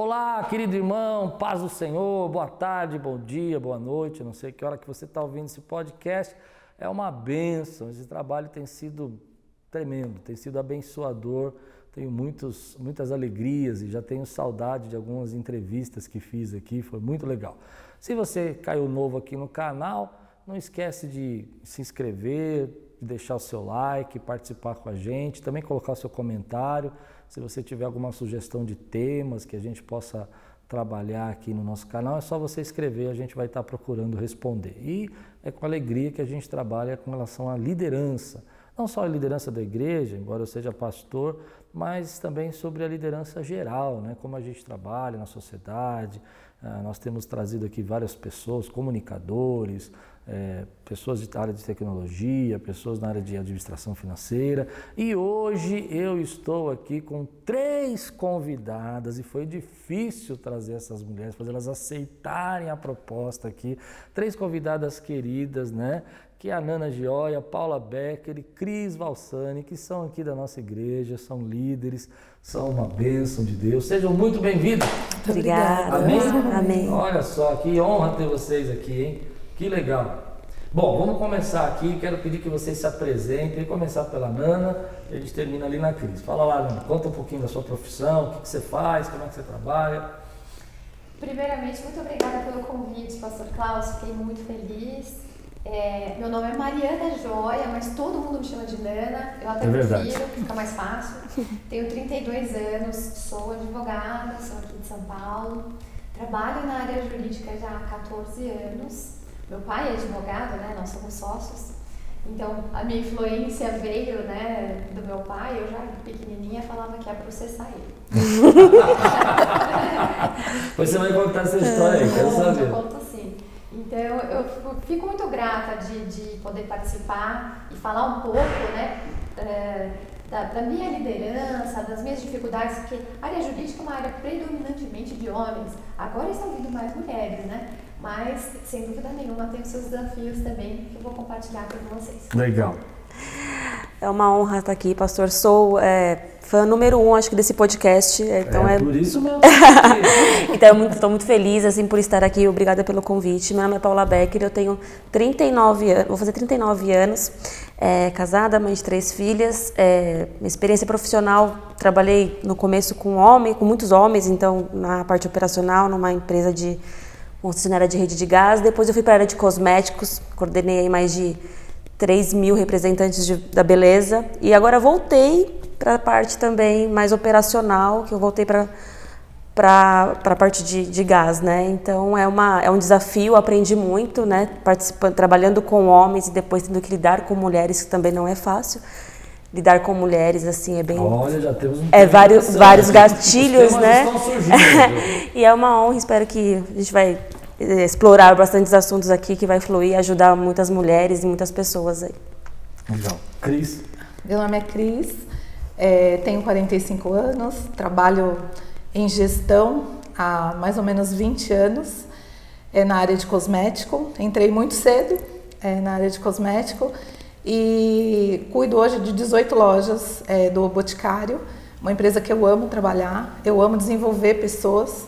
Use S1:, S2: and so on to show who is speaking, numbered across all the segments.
S1: Olá, querido irmão, paz do Senhor, boa tarde, bom dia, boa noite, não sei que hora que você está ouvindo esse podcast, é uma benção, esse trabalho tem sido tremendo, tem sido abençoador, tenho muitos, muitas alegrias e já tenho saudade de algumas entrevistas que fiz aqui, foi muito legal. Se você caiu novo aqui no canal, não esquece de se inscrever, de deixar o seu like, participar com a gente, também colocar o seu comentário, se você tiver alguma sugestão de temas que a gente possa trabalhar aqui no nosso canal, é só você escrever, a gente vai estar procurando responder. E é com alegria que a gente trabalha com relação à liderança. Não só a liderança da igreja, embora eu seja pastor, mas também sobre a liderança geral, né? como a gente trabalha na sociedade. Ah, nós temos trazido aqui várias pessoas, comunicadores, é, pessoas da área de tecnologia, pessoas na área de administração financeira. E hoje eu estou aqui com três convidadas e foi difícil trazer essas mulheres, fazer elas aceitarem a proposta aqui. Três convidadas queridas, né? Que é a Nana Gioia, Paula Becker e Cris Valsani, que são aqui da nossa igreja, são líderes, são uma bênção de Deus. Sejam muito bem-vindos.
S2: Obrigada.
S1: Amém?
S2: Amém.
S1: Olha só, que honra ter vocês aqui, hein? Que legal. Bom, vamos começar aqui. Quero pedir que vocês se apresentem. Começar pela Nana e a gente termina ali na Cris. Fala lá, Nana. Conta um pouquinho da sua profissão, o que, que você faz, como é que você trabalha.
S3: Primeiramente, muito obrigada pelo convite, Pastor Klaus. Fiquei muito feliz. É, meu nome é Mariana Joia, mas todo mundo me chama de Nana. Eu até
S1: É
S3: prefiro, fica mais fácil. Tenho 32 anos, sou advogada, sou aqui de São Paulo. Trabalho na área jurídica já há 14 anos. Meu pai é advogado, né? Nós somos sócios. Então, a minha influência veio, né, do meu pai. Eu já pequenininha falava que ia processar ele.
S1: Você vai contar essa história aí, quero
S3: Conto,
S1: saber.
S3: conto sim. Então, eu fico- fico muito grata de, de poder participar e falar um pouco, né, eh, da, da minha liderança, das minhas dificuldades, porque a área jurídica é uma área predominantemente de homens. Agora estão vindo mais mulheres, né? Mas, sem dúvida nenhuma, tem os seus desafios também, que eu vou compartilhar aqui com vocês.
S1: Legal.
S2: É uma honra estar aqui, pastor. Sou é, fã número um, acho que, desse podcast. é, Então,
S1: é,
S2: é,
S1: por isso mesmo.
S2: então, estou muito feliz assim, por estar aqui. Obrigada pelo convite. Meu nome é Paula Becker, eu tenho 39 anos, vou fazer 39 anos, é, casada, mãe de três filhas. É, minha experiência profissional, trabalhei no começo com homem, com muitos homens, então, na parte operacional, numa empresa de concessionária de rede de gás. Depois eu fui para a área de cosméticos, coordenei aí mais de 3 mil representantes de- da beleza. E agora voltei para a parte também mais operacional, que eu voltei para para a parte de, de gás, né? Então é uma é um desafio, aprendi muito, né? Participando, trabalhando com homens e depois tendo que lidar com mulheres, que também não é fácil. Lidar com mulheres assim é bem
S1: Olha, já temos um
S2: é vários vários gatilhos, né?
S1: estão surgindo, viu?
S2: e é uma honra, espero que a gente vai eh, explorar bastantes assuntos aqui que vai fluir e ajudar muitas mulheres e muitas pessoas aí.
S1: Legal. Cris,
S4: Meu nome é Cris, eh, tenho 45 anos, trabalho em gestão há mais ou menos 20 anos eh, na área de cosmético. Entrei muito cedo eh, na área de cosmético e cuido hoje de 18 lojas eh, do Boticário, uma empresa que eu amo trabalhar, eu amo desenvolver pessoas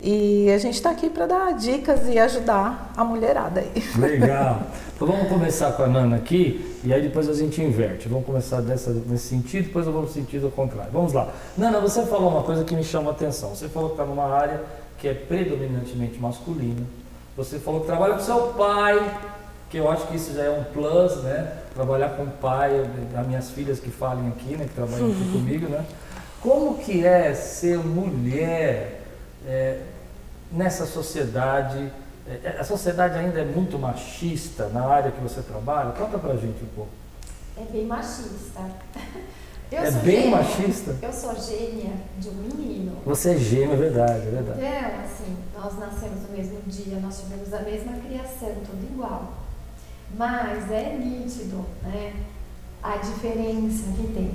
S4: e a gente está aqui para dar dicas e ajudar a mulherada aí.
S1: legal. Então vamos começar com a Nana aqui e aí depois a gente inverte. Vamos começar dessa, nesse sentido, depois eu vou no sentido contrário. Vamos lá. Nana, você falou uma coisa que me chama a atenção. Você falou que está numa área que é predominantemente masculina. Você falou que trabalha com seu pai, que eu acho que isso já é um plus, né? Trabalhar com o pai, as minhas filhas que falem aqui, né? Que trabalham aqui comigo, né? Como que é ser mulher é, nessa sociedade? É, A sociedade ainda é muito machista na área que você trabalha? Conta pra gente um pouco.
S3: É bem machista. Eu
S1: é
S3: sou
S1: bem
S3: gêmea.
S1: machista?
S3: Eu sou gêmea de um menino.
S1: Você é gêmeo, é verdade, é verdade.
S3: Então, assim, nós nascemos no mesmo dia, nós tivemos a mesma criação, tudo igual. Mas é nítido, né? A diferença que tem.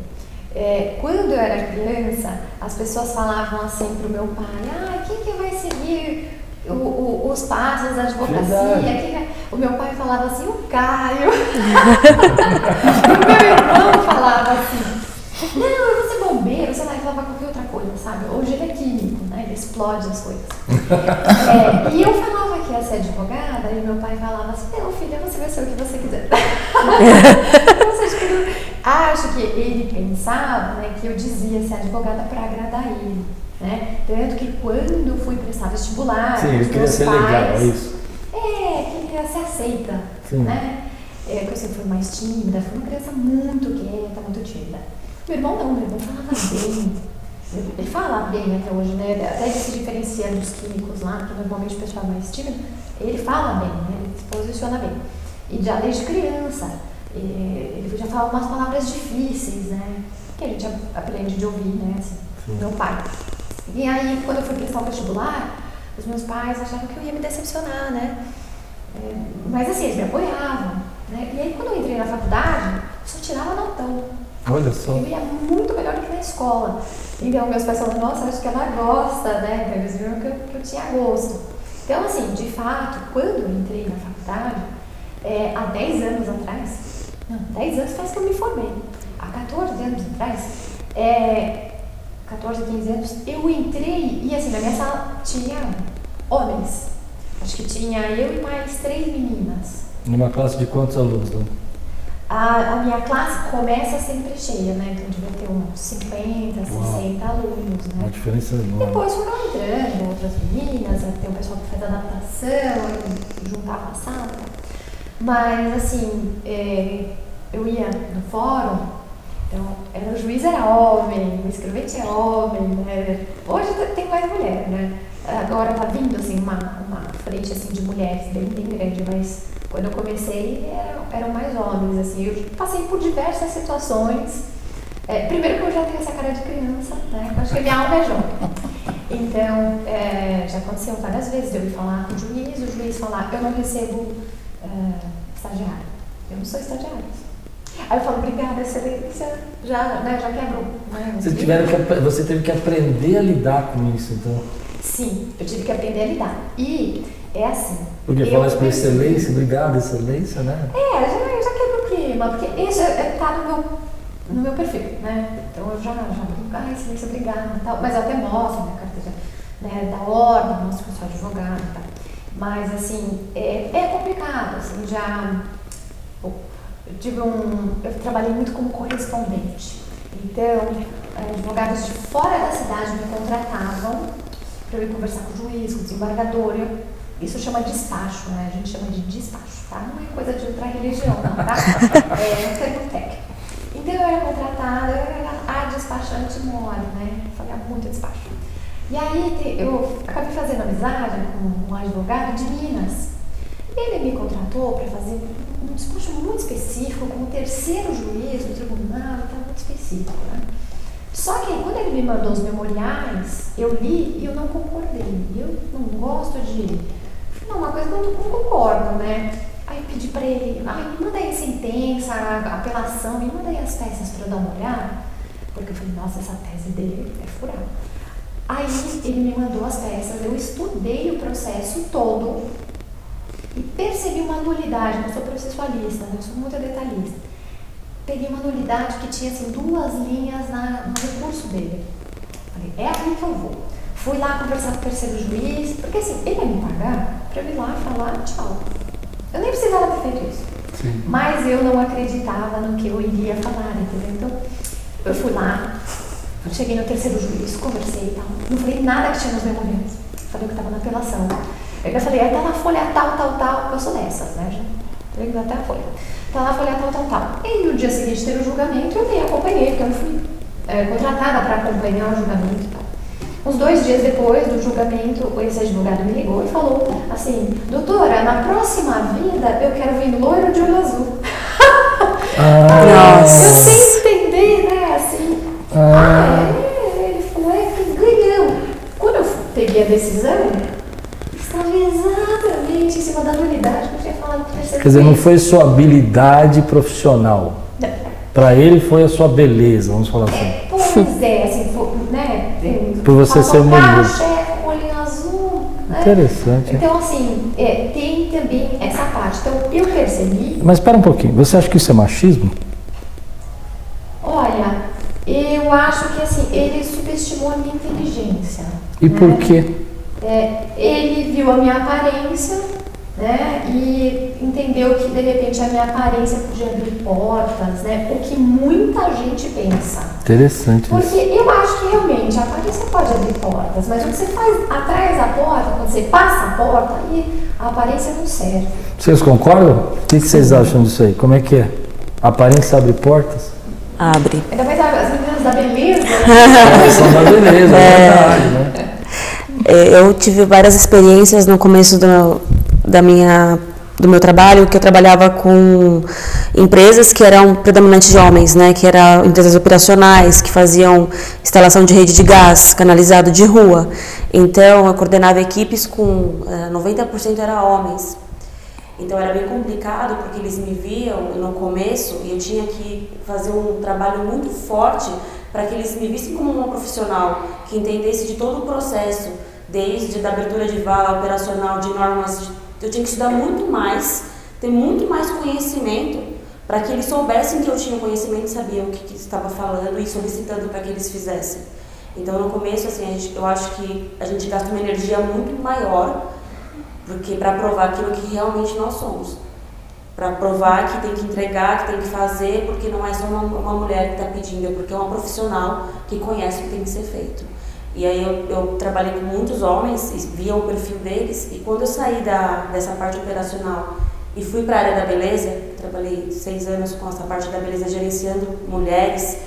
S3: É, quando eu era criança, as pessoas falavam assim pro meu pai, ah, quem que vai seguir o- o- os passos da advocacia? Quem que- O meu pai falava assim, o Caio. o meu irmão falava assim, não, eu vou ser bombeiro, sei lá, ele falava qualquer outra coisa, sabe? Hoje ele é químico, né? Ele explode as coisas. É, e eu falava que ia ser advogada, e meu pai falava assim, não, filha, você vai ser o que você quiser. acho que ele pensava né, que eu dizia ser advogada para agradar ele. Né? Tanto que quando eu fui prestar vestibular,
S1: Sim,
S3: os
S1: queria ser
S3: pais,
S1: legal, é isso.
S3: É, queria ser aceita.
S1: Sim.
S3: Né? É, que eu sempre fui mais tímida, fui uma criança muito quieta, muito tímida. Meu irmão não, meu irmão falava bem. Ele fala bem até hoje, né? Até ele se diferencia dos químicos lá, que normalmente o pessoal é mais tímido, ele fala bem, né? Ele se posiciona bem. E já desde criança, ele já fala umas palavras difíceis, né? Que a gente aprende de ouvir, né? Assim, meu pai. E aí, quando eu fui prestar o vestibular, os meus pais achavam que eu ia me decepcionar, né? É, mas assim, eles me apoiavam. Né? E aí, quando eu entrei na faculdade, eu só tirava notão.
S1: Olha só.
S3: Eu ia muito melhor do que na escola. Então, meus pais falaram, nossa, acho que ela gosta, né? Então, eles viram que eu, que eu tinha gosto. Então, assim, de fato, quando eu entrei na faculdade, é, há 10 anos atrás, não, 10 anos faz que eu me formei. Há 14 anos atrás, é, 14, 15 anos, eu entrei e assim, na minha sala tinha homens. Acho que tinha eu e mais três meninas.
S1: Numa classe de quantos alunos? Né?
S3: A, a minha classe começa sempre cheia, né? Então devia ter uns 50, 60 alunos, né?
S1: Uma diferença enorme.
S3: Depois foram entrando outras meninas, tem o pessoal que faz adaptação, eu juntava a sala. Mas assim, é, eu ia no fórum, então era, o juiz era homem, o escrevente é homem, né? Hoje tem mais mulher, né? Agora tá vindo assim uma, uma frente assim de mulheres bem, bem grande, mas quando eu comecei eram, eram mais homens, assim. Eu passei por diversas situações. É, primeiro que eu já tenho essa cara de criança, né? Eu acho que minha alma é jovem. Então, é, já aconteceu várias vezes de eu ir falar com o juiz, o juiz falar, eu não recebo é, estagiário. Eu não sou estagiário. Aí eu falo, obrigada, excelência, já, né, já quebrou. Né,
S1: você, tiveram que, você teve que aprender a lidar com isso, então?
S3: Sim, eu tive que aprender a lidar. E é assim.
S1: Porque fala isso com excelência, obrigada, excelência, né?
S3: É, já, já quebra o clima, porque isso está no meu, no meu perfil, né? Então eu já, já ah, excelência, obrigada, tal. mas eu até mostro minha carteira né, da ordem, mostro que eu sou advogada e tal. Mas assim, é, é complicado, assim, já. Eu tive um. Eu trabalhei muito como correspondente. Então, advogados de fora da cidade me contratavam para eu ir conversar com o juiz, com o desembargador. Eu, isso chama despacho, né? A gente chama de despacho, tá? Não é coisa de outra religião, não, tá? É um termo técnico. Então eu era contratada, eu era a despachante mole, né? Fazia muito despacho. E aí eu acabei fazendo amizade com um advogado de Minas. Ele me contratou para fazer um despacho muito específico, com o terceiro juiz do tribunal, tá muito específico, né? Só que quando ele me mandou os memoriais, eu li e eu não concordei. Eu não gosto de. Não, uma coisa que eu não concordo, né? Aí eu pedi para ele, ai, me manda aí a sentença, a apelação, me manda aí as peças para eu dar uma olhada. Porque eu falei, nossa, essa tese dele é furada. Aí ele me mandou as peças, eu estudei o processo todo e percebi uma nulidade. Eu sou processualista, né? eu sou muito detalhista peguei uma nulidade que tinha assim, duas linhas na, no recurso dele. Falei, é aqui que eu vou. Fui lá conversar com o terceiro juiz, porque assim, ele ia me pagar para eu ir lá falar tchau. Eu nem precisava ter feito isso. Sim. Mas eu não acreditava no que eu iria falar, entendeu? Então, eu fui lá, cheguei no terceiro juiz, conversei e tal. Não falei nada que tinha nos memoriais. Falei que estava na apelação. Eu já falei, aí tá na folha tal, tal, tal, eu sou dessas, né? Já falei até a folha. Tá lá, folha tal, tal, tal. E no dia seguinte teve o julgamento, eu nem acompanhei, porque eu não fui é, contratada para acompanhar o julgamento e tal. Uns dois dias depois do julgamento, esse advogado me ligou e falou assim: Doutora, na próxima vida eu quero vir loiro de olho azul.
S1: Ah,
S3: eu sem entender, né? Assim. Ah. é, ele falou: é ganhamos. Quando eu peguei a decisão, estava exatamente em cima da nulidade
S1: Quer dizer, não foi sua habilidade profissional. Para ele foi a sua beleza, vamos falar assim.
S3: É, pois é, assim, por, né?
S1: Por você ser mulher.
S3: olho azul. Né?
S1: Interessante.
S3: Então, assim, é, tem também essa parte. Então, eu percebi.
S1: Mas espera um pouquinho, você acha que isso é machismo?
S3: Olha, eu acho que assim, ele subestimou a minha inteligência.
S1: E por
S3: né?
S1: quê?
S3: É, ele viu a minha aparência né, e entendeu que de repente a minha aparência podia abrir portas, né, o que muita gente pensa.
S1: Interessante
S3: Porque
S1: isso.
S3: eu acho que realmente a aparência pode abrir portas, mas o que você faz atrás da porta, quando você passa a porta, aí a aparência não serve.
S1: Vocês concordam? O que, que vocês acham disso aí? Como é que é? A aparência abre portas?
S2: Abre.
S3: Ainda mais as meninas da beleza.
S1: É, são da beleza, é verdade, né?
S2: É, Eu tive várias experiências no começo do, da minha, do meu trabalho, que eu trabalhava com empresas que eram predominantes de homens, né? Que eram empresas operacionais, que faziam instalação de rede de gás canalizado de rua. Então, eu coordenava equipes com eh, 90% era homens. Então era bem complicado porque eles me viam no começo e eu tinha que fazer um trabalho muito forte para que eles me vissem como uma profissional que entendesse de todo o processo, desde da abertura de vala operacional, de normas. de- Eu tinha que estudar muito mais, ter muito mais conhecimento para que eles soubessem que eu tinha conhecimento e sabia o que, que estava falando e solicitando para que eles fizessem. Então no começo assim, gente- eu acho que a gente gasta uma energia muito maior porque para provar aquilo que realmente nós somos. Para provar que tem que entregar, que tem que fazer, porque não é só uma, uma mulher que está pedindo, é porque é uma profissional que conhece o que tem que ser feito. E aí eu, eu trabalhei com muitos homens, via o perfil deles, e quando eu saí da, dessa parte operacional e fui para a área da beleza, trabalhei seis anos com essa parte da beleza gerenciando mulheres,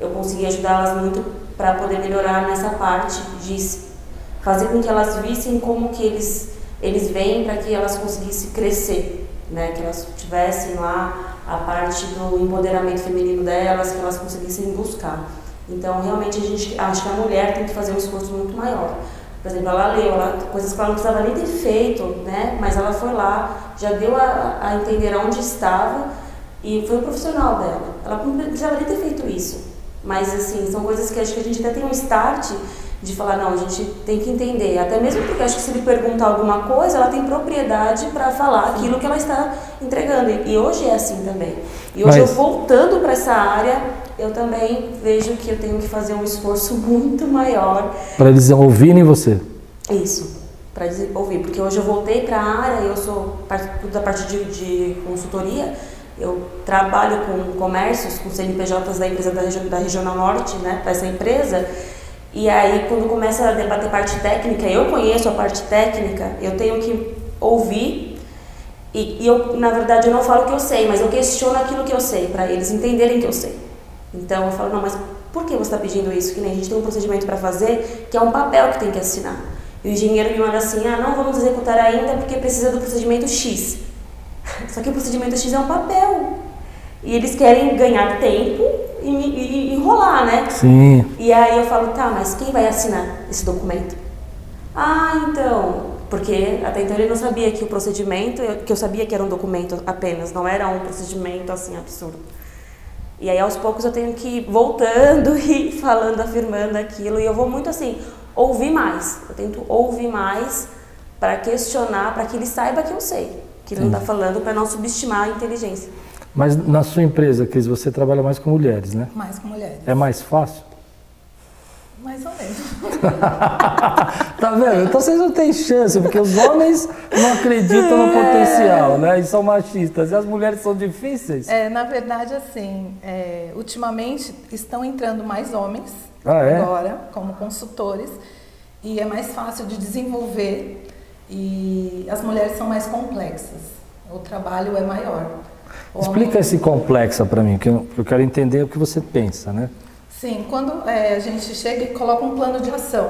S2: eu consegui ajudá-las muito para poder melhorar nessa parte de fazer com que elas vissem como que eles eles vêm para que elas conseguissem crescer, né? Que elas tivessem lá a parte do empoderamento feminino delas, que elas conseguissem buscar. Então, realmente, a gente acha que a mulher tem que fazer um esforço muito maior. Por exemplo, ela leu ela, coisas que ela não precisava nem ter feito, né? Mas ela foi lá, já deu a, a entender onde estava e foi o profissional dela. Ela não precisava nem ter feito isso. Mas, assim, são coisas que acho que a gente até tem um start de falar, não, a gente tem que entender. Até mesmo porque acho que se ele perguntar alguma coisa, ela tem propriedade para falar aquilo que ela está entregando. E, e hoje é assim também. E hoje
S1: Mas-
S2: eu voltando para essa área, eu também vejo que eu tenho que fazer um esforço muito maior
S1: Para eles ouvirem você.
S2: isso, para ouvir, porque hoje eu voltei para a área, eu sou da parte de, de consultoria, eu trabalho com comércios, com CNPJs da empresa da, regi da Regional Norte, né, para essa empresa, e aí quando começa a debater parte técnica, eu conheço a parte técnica, eu tenho que ouvir, e, e eu, na verdade, eu não falo o que eu sei, mas eu questiono aquilo que eu sei, para eles entenderem que eu sei. Então eu falo, não, mas por que você está pedindo isso? Que nem a gente tem um procedimento para fazer, que é um papel que tem que assinar. E o engenheiro me manda assim, ah, não vamos executar ainda porque precisa do procedimento X. Só que o procedimento X é um papel. E eles querem ganhar tempo e, e- e enrolar, né?
S1: Sim.
S2: E aí eu falo, tá, mas quem vai assinar esse documento? Ah, então, porque até então ele não sabia que o procedimento, que eu sabia que era um documento apenas, não era um procedimento assim absurdo. E aí aos poucos eu tenho que ir voltando e falando, afirmando aquilo, e eu vou muito assim, ouvir mais. Eu tento ouvir mais para questionar, para que ele saiba que eu sei, que ele não está falando para não subestimar a inteligência.
S1: Mas na sua empresa, Cris, você trabalha mais com mulheres, né?
S4: Mais com mulheres.
S1: É mais fácil?
S4: Mais ou menos.
S1: Tá vendo? Então vocês não têm chance, porque os homens não acreditam no potencial, né? E são machistas. E as mulheres são difíceis?
S4: É, na verdade, assim, é, ultimamente estão entrando mais homens
S1: Ah, é?
S4: agora como consultores e é mais fácil de desenvolver e as mulheres são mais complexas. O trabalho é maior. O homem-
S1: Explica esse complexa para mim, que eu eu quero entender o que você pensa, né?
S4: Sim, quando é, a gente chega e coloca um plano de ação.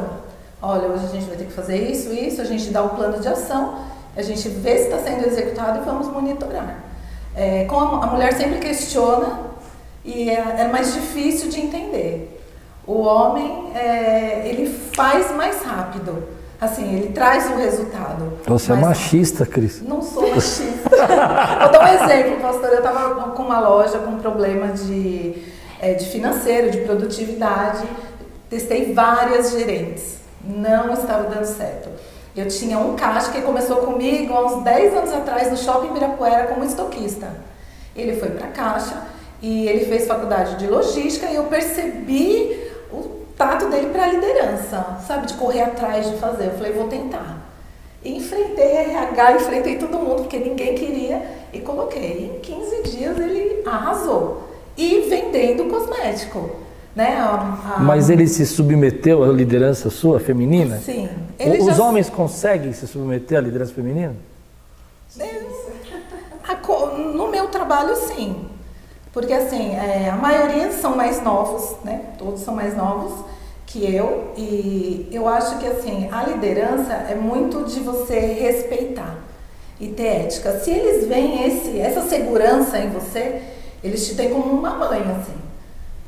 S4: Olha, hoje a gente vai ter que fazer isso, isso, a gente dá o plano de ação, a gente vê se está sendo executado e vamos monitorar. É, com a, a mulher sempre questiona e é, é mais difícil de entender. O homem, é, ele faz mais rápido, assim, ele traz o resultado.
S1: Você é machista, Cris.
S4: não sou machista. Vou dar um exemplo, pastor. Eu estava com uma loja com problema de, eh, de financeiro, de produtividade. Testei várias gerentes. Não estava dando certo. Eu tinha um caixa que começou comigo há uns 10 anos atrás no Shopping Ibirapuera como estoquista. Ele foi para a caixa e ele fez faculdade de logística e eu percebi o tato dele para a liderança, sabe, de correr atrás de fazer. Eu falei, vou tentar. Enfrentei RH, enfrentei todo mundo, porque ninguém queria, e coloquei. Em 15 dias ele arrasou. E vendendo cosmético. Né? A,
S1: a... Mas ele se submeteu à liderança sua, feminina?
S4: Sim.
S1: Os já... homens conseguem se submeter à liderança feminina?
S4: No meu trabalho, sim. Porque assim, é, a maioria são mais novos, né? Todos são mais novos que eu. E eu acho que assim, a liderança é muito de você respeitar e ter ética. Se eles veem esse, essa segurança em você, eles te têm como uma mãe, assim.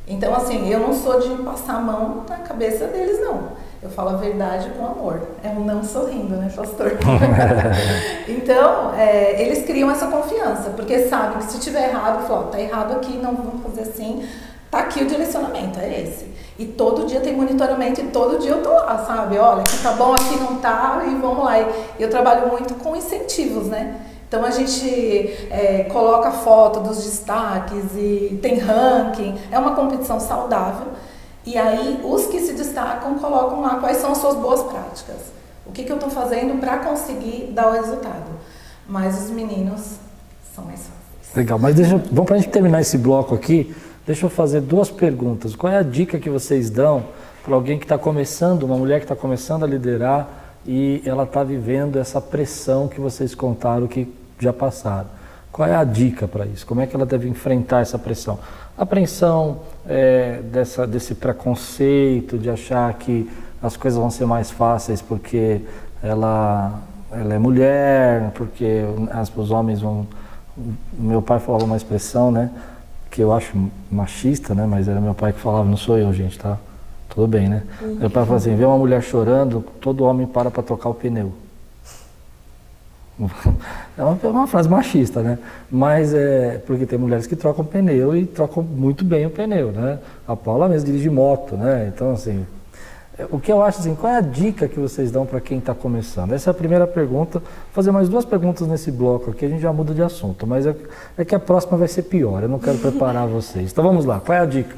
S4: Então, assim, eu não sou de passar a mão na cabeça deles, não. Eu falo a verdade com amor. É um não sorrindo, né, pastor? então, é, eles criam essa confiança, porque sabem que se tiver errado, falam, tá errado aqui, não vamos fazer assim. Tá aqui o direcionamento, é esse. E todo dia tem monitoramento e todo dia eu tô lá, sabe? Olha, aqui tá bom, aqui não tá, e vamos lá. E eu trabalho muito com incentivos, né? Então a gente é, coloca foto dos destaques e tem ranking, é uma competição saudável e aí, os que se destacam colocam lá quais são as suas boas práticas. O que, que eu estou fazendo para conseguir dar o resultado. Mas os meninos são mais fáceis.
S1: Legal, mas deixa, vamos para a gente terminar esse bloco aqui. Deixa eu fazer duas perguntas. Qual é a dica que vocês dão para alguém que está começando, uma mulher que está começando a liderar e ela está vivendo essa pressão que vocês contaram que já passaram? Qual é a dica para isso? Como é que ela deve enfrentar essa pressão? apreensão é, dessa, desse preconceito de achar que as coisas vão ser mais fáceis porque ela, ela é mulher, porque as, os homens vão. Meu pai falava uma expressão, né? Que eu acho machista, né? Mas era meu pai que falava, não sou eu, gente, tá? Tudo bem, né? Uhum. Meu pai falava assim: vê uma mulher chorando, todo homem para para tocar o pneu. É uma, é uma, frase machista, né? Mas é porque tem mulheres que trocam pneu e trocam muito bem o pneu, né? A Paula mesmo dirige moto, né? Então, assim, é, o que eu acho assim, qual é a dica que vocês dão para quem está começando? Essa é a primeira pergunta. Vou fazer mais duas perguntas nesse bloco aqui, a gente já muda de assunto, mas é, é que a próxima vai ser pior, eu não quero preparar vocês. Então vamos lá, qual é a dica?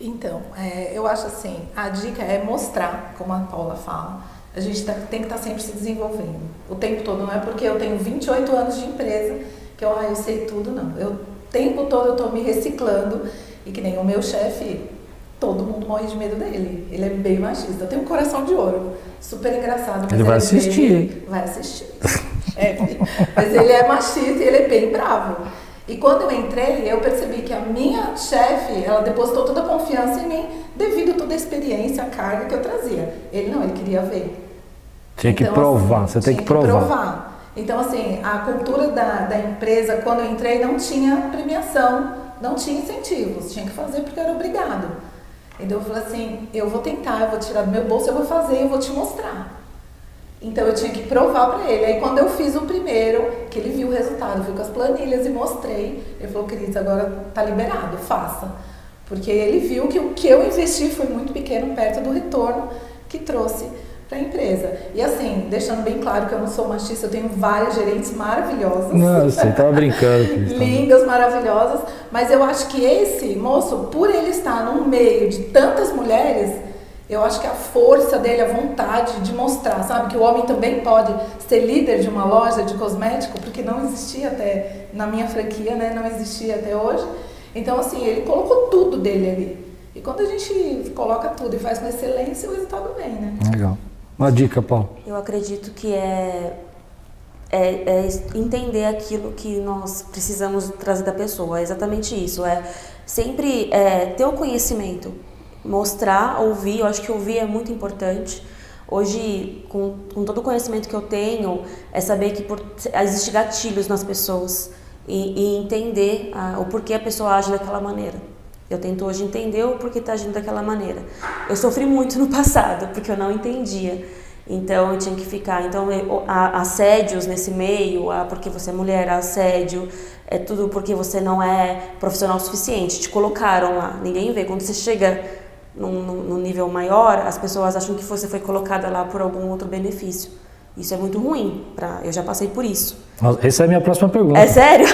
S4: Então, é, eu acho assim, a dica é mostrar, como a Paula fala, a gente tá, tem que estar tá sempre se desenvolvendo. O tempo todo, não é porque eu tenho 28 anos de empresa que eu, ah, eu sei tudo, não. Eu, o tempo todo eu estou me reciclando e que nem o meu chefe, todo mundo morre de medo dele. Ele é bem machista. Eu tenho um coração de ouro, super engraçado.
S1: ele vai assistir.
S4: vai assistir. É, mas ele é machista e ele é bem bravo. E quando eu entrei, eu percebi que a minha chefe, ela depositou toda a confiança em mim devido a toda a experiência, a carga que eu trazia. Ele não, ele queria ver.
S1: Tinha que então, provar, assim, você tem que provar. que provar.
S4: Então, assim, a cultura da, da empresa, quando eu entrei, não tinha premiação, não tinha incentivos, tinha que fazer porque era obrigado. Então, eu falei assim: eu vou tentar, eu vou tirar do meu bolso, eu vou fazer, eu vou te mostrar. Então, eu tinha que provar para ele. Aí, quando eu fiz o primeiro, que ele viu o resultado, eu fui com as planilhas e mostrei, ele falou: Cris, agora tá liberado, faça. Porque ele viu que o que eu investi foi muito pequeno perto do retorno que trouxe para a empresa. E assim, deixando bem claro que eu não sou machista, eu tenho várias gerentes maravilhosas.
S1: Não, você estava brincando.
S4: Lindas, maravilhosas. Mas eu acho que esse moço, por ele estar no meio de tantas mulheres, eu acho que a força dele, a vontade de mostrar, sabe, que o homem também pode ser líder de uma loja de cosmético, porque não existia até na minha franquia, né, não existia até hoje. Então, assim, ele colocou tudo dele ali. E quando a gente coloca tudo e faz com excelência, o resultado vem, né?
S1: Legal. Uma dica, Paulo.
S2: Eu acredito que é, é, é, entender aquilo que nós precisamos trazer da pessoa. É exatamente isso. É sempre é, ter o conhecimento, mostrar, ouvir. Eu acho que ouvir é muito importante. Hoje, com, com todo o conhecimento que eu tenho, é saber que por, existe gatilhos nas pessoas e, e entender a, o porquê a pessoa age daquela maneira. Eu tento hoje entender o porquê está agindo daquela maneira. Eu sofri muito no passado, porque eu não entendia. Então eu tinha que ficar. Então há assédios nesse meio, há porque você é mulher, há assédio, é tudo porque você não é profissional o suficiente. Te colocaram lá, ninguém vê. Quando você chega num, num nível maior, as pessoas acham que você foi colocada lá por algum outro benefício. Isso é muito ruim. Pra, eu já passei por isso.
S1: Essa é a minha próxima pergunta.
S2: É sério?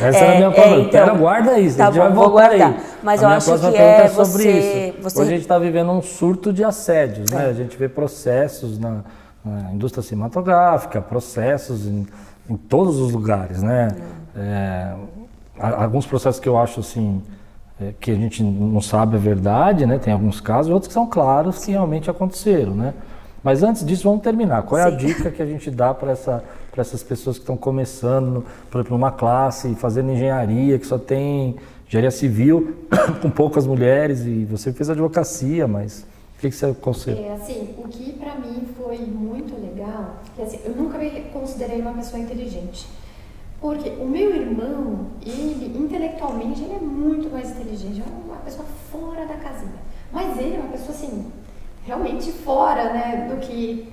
S1: Essa é, é a minha próxima. É, então, Pera, guarda isso.
S2: Tá
S1: a gente
S2: bom,
S1: vai
S2: vou guardar.
S1: Aí.
S2: Mas
S1: a
S2: eu
S1: minha
S2: acho
S1: próxima
S2: que
S1: pergunta
S2: é,
S1: é sobre
S2: você,
S1: isso.
S2: Você...
S1: Hoje a gente está vivendo um surto de assédios, né?
S2: É.
S1: A gente vê processos na, na indústria cinematográfica, processos em, em, todos os lugares, né? É, alguns processos que eu acho assim é, que a gente não sabe a verdade, né? Tem alguns casos, outros que são claros que realmente aconteceram, né? Mas antes disso, vamos terminar. Qual é Sim. a dica que a gente dá para essa, essas pessoas que estão começando, por exemplo, uma classe, fazendo engenharia, que só tem engenharia civil, com poucas mulheres, e você fez advocacia, mas o que, que você aconselha?
S3: É, assim, o que para mim foi muito legal, que assim, eu nunca me considerei uma pessoa inteligente. Porque o meu irmão, ele intelectualmente, ele é muito mais inteligente, é uma pessoa fora da casinha. Mas ele é uma pessoa assim, realmente fora, né, do que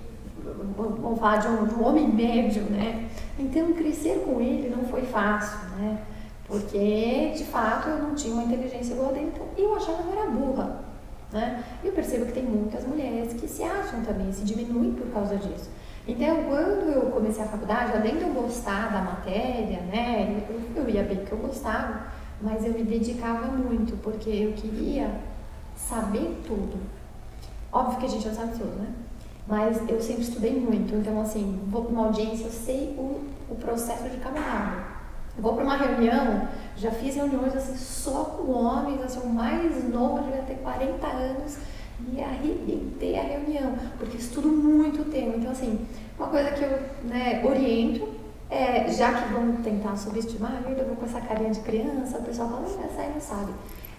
S3: vamos falar de um, de um homem médio, né? Então crescer com ele não foi fácil, né? Porque de fato eu não tinha uma inteligência igual a dele, então eu achava que eu era burra, né? Eu percebo que tem muitas mulheres que se acham também, se diminuem por causa disso. Então, quando eu comecei a faculdade, além de eu gostar da matéria, né, eu, eu ia bem que eu gostava, mas eu me dedicava muito, porque eu queria saber tudo. Óbvio que a gente não sabe tudo, né? Mas eu sempre estudei muito, então, assim, vou para uma audiência, eu sei o, o processo de caminhada. Vou para uma reunião, já fiz reuniões assim só com homens, assim, o mais novo devia ter 40 anos, e arrebentei a reunião, porque estudo muito tempo. Então, assim, uma coisa que eu né, oriento é, já que vão tentar subestimar, eu vou com essa carinha de criança, o pessoal fala, essa aí não sabe.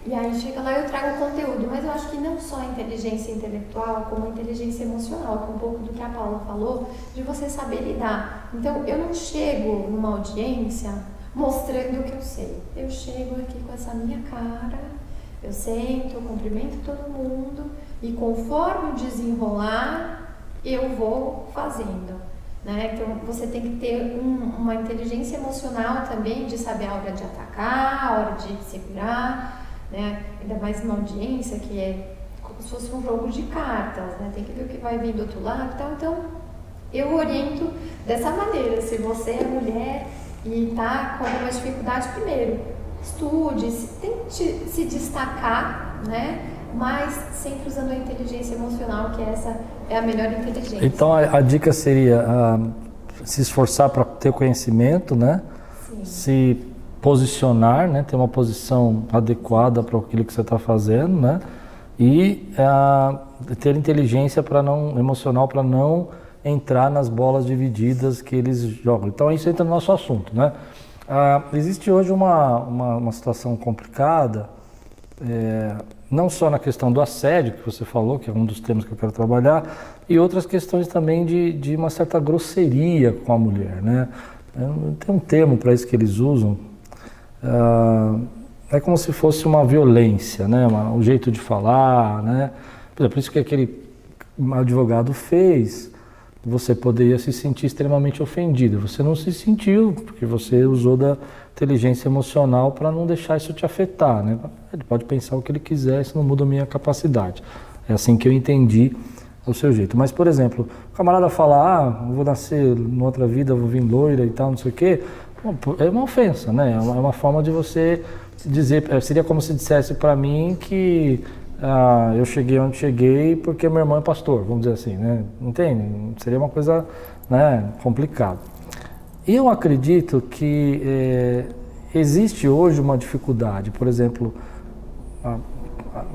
S3: E aí chega lá eu trago o conteúdo, mas eu acho que não só a inteligência intelectual, como a inteligência emocional, que é um pouco do que a Paula falou, de você saber lidar. Então, eu não chego numa audiência mostrando o que eu sei. Eu chego aqui com essa minha cara, eu sento, eu cumprimento todo mundo e conforme desenrolar, eu vou fazendo. Né? Então você tem que ter um, uma inteligência emocional também de saber a hora de atacar, a hora de segurar, né? ainda mais numa audiência que é como se fosse um jogo de cartas, né? tem que ver o que vai vir do outro lado. Então, então eu oriento dessa maneira. Se você é mulher e está com alguma dificuldade, primeiro, estude, tente se destacar, né? mas sempre usando a inteligência emocional, que essa é a melhor inteligência.
S1: Então a, a dica seria uh, se esforçar para ter conhecimento, né? Sim. Se posicionar, né? Ter uma posição adequada para aquilo que você está fazendo, né? E uh, ter inteligência para não emocional para não entrar nas bolas divididas que eles jogam. Então isso entra no nosso assunto, né? Uh, existe hoje uma, uma, uma situação complicada é, não só na questão do assédio, que você falou, que é um dos temas que eu quero trabalhar, e outras questões também de, de uma certa grosseria com a mulher. Né? Tem um termo para isso que eles usam, ah, é como se fosse uma violência, né? o um jeito de falar. Né? Por exemplo, isso que aquele advogado fez, você poderia se sentir extremamente ofendido. Você não se sentiu, porque você usou da inteligência emocional para não deixar isso te afetar. Né? Ele pode pensar o que ele quiser, isso não muda a minha capacidade. É assim que eu entendi o seu jeito. Mas, por exemplo, o camarada fala, ah, vou nascer numa outra vida, vou vir loira e tal, não sei o quê, é uma ofensa, né? É uma, é forma de você dizer, é, seria como se dissesse para mim que ah, eu cheguei onde cheguei porque meu irmão é pastor, vamos dizer assim, né? Entende? Seria uma coisa né, complicada. Eu acredito que é, existe hoje uma dificuldade, por exemplo, a,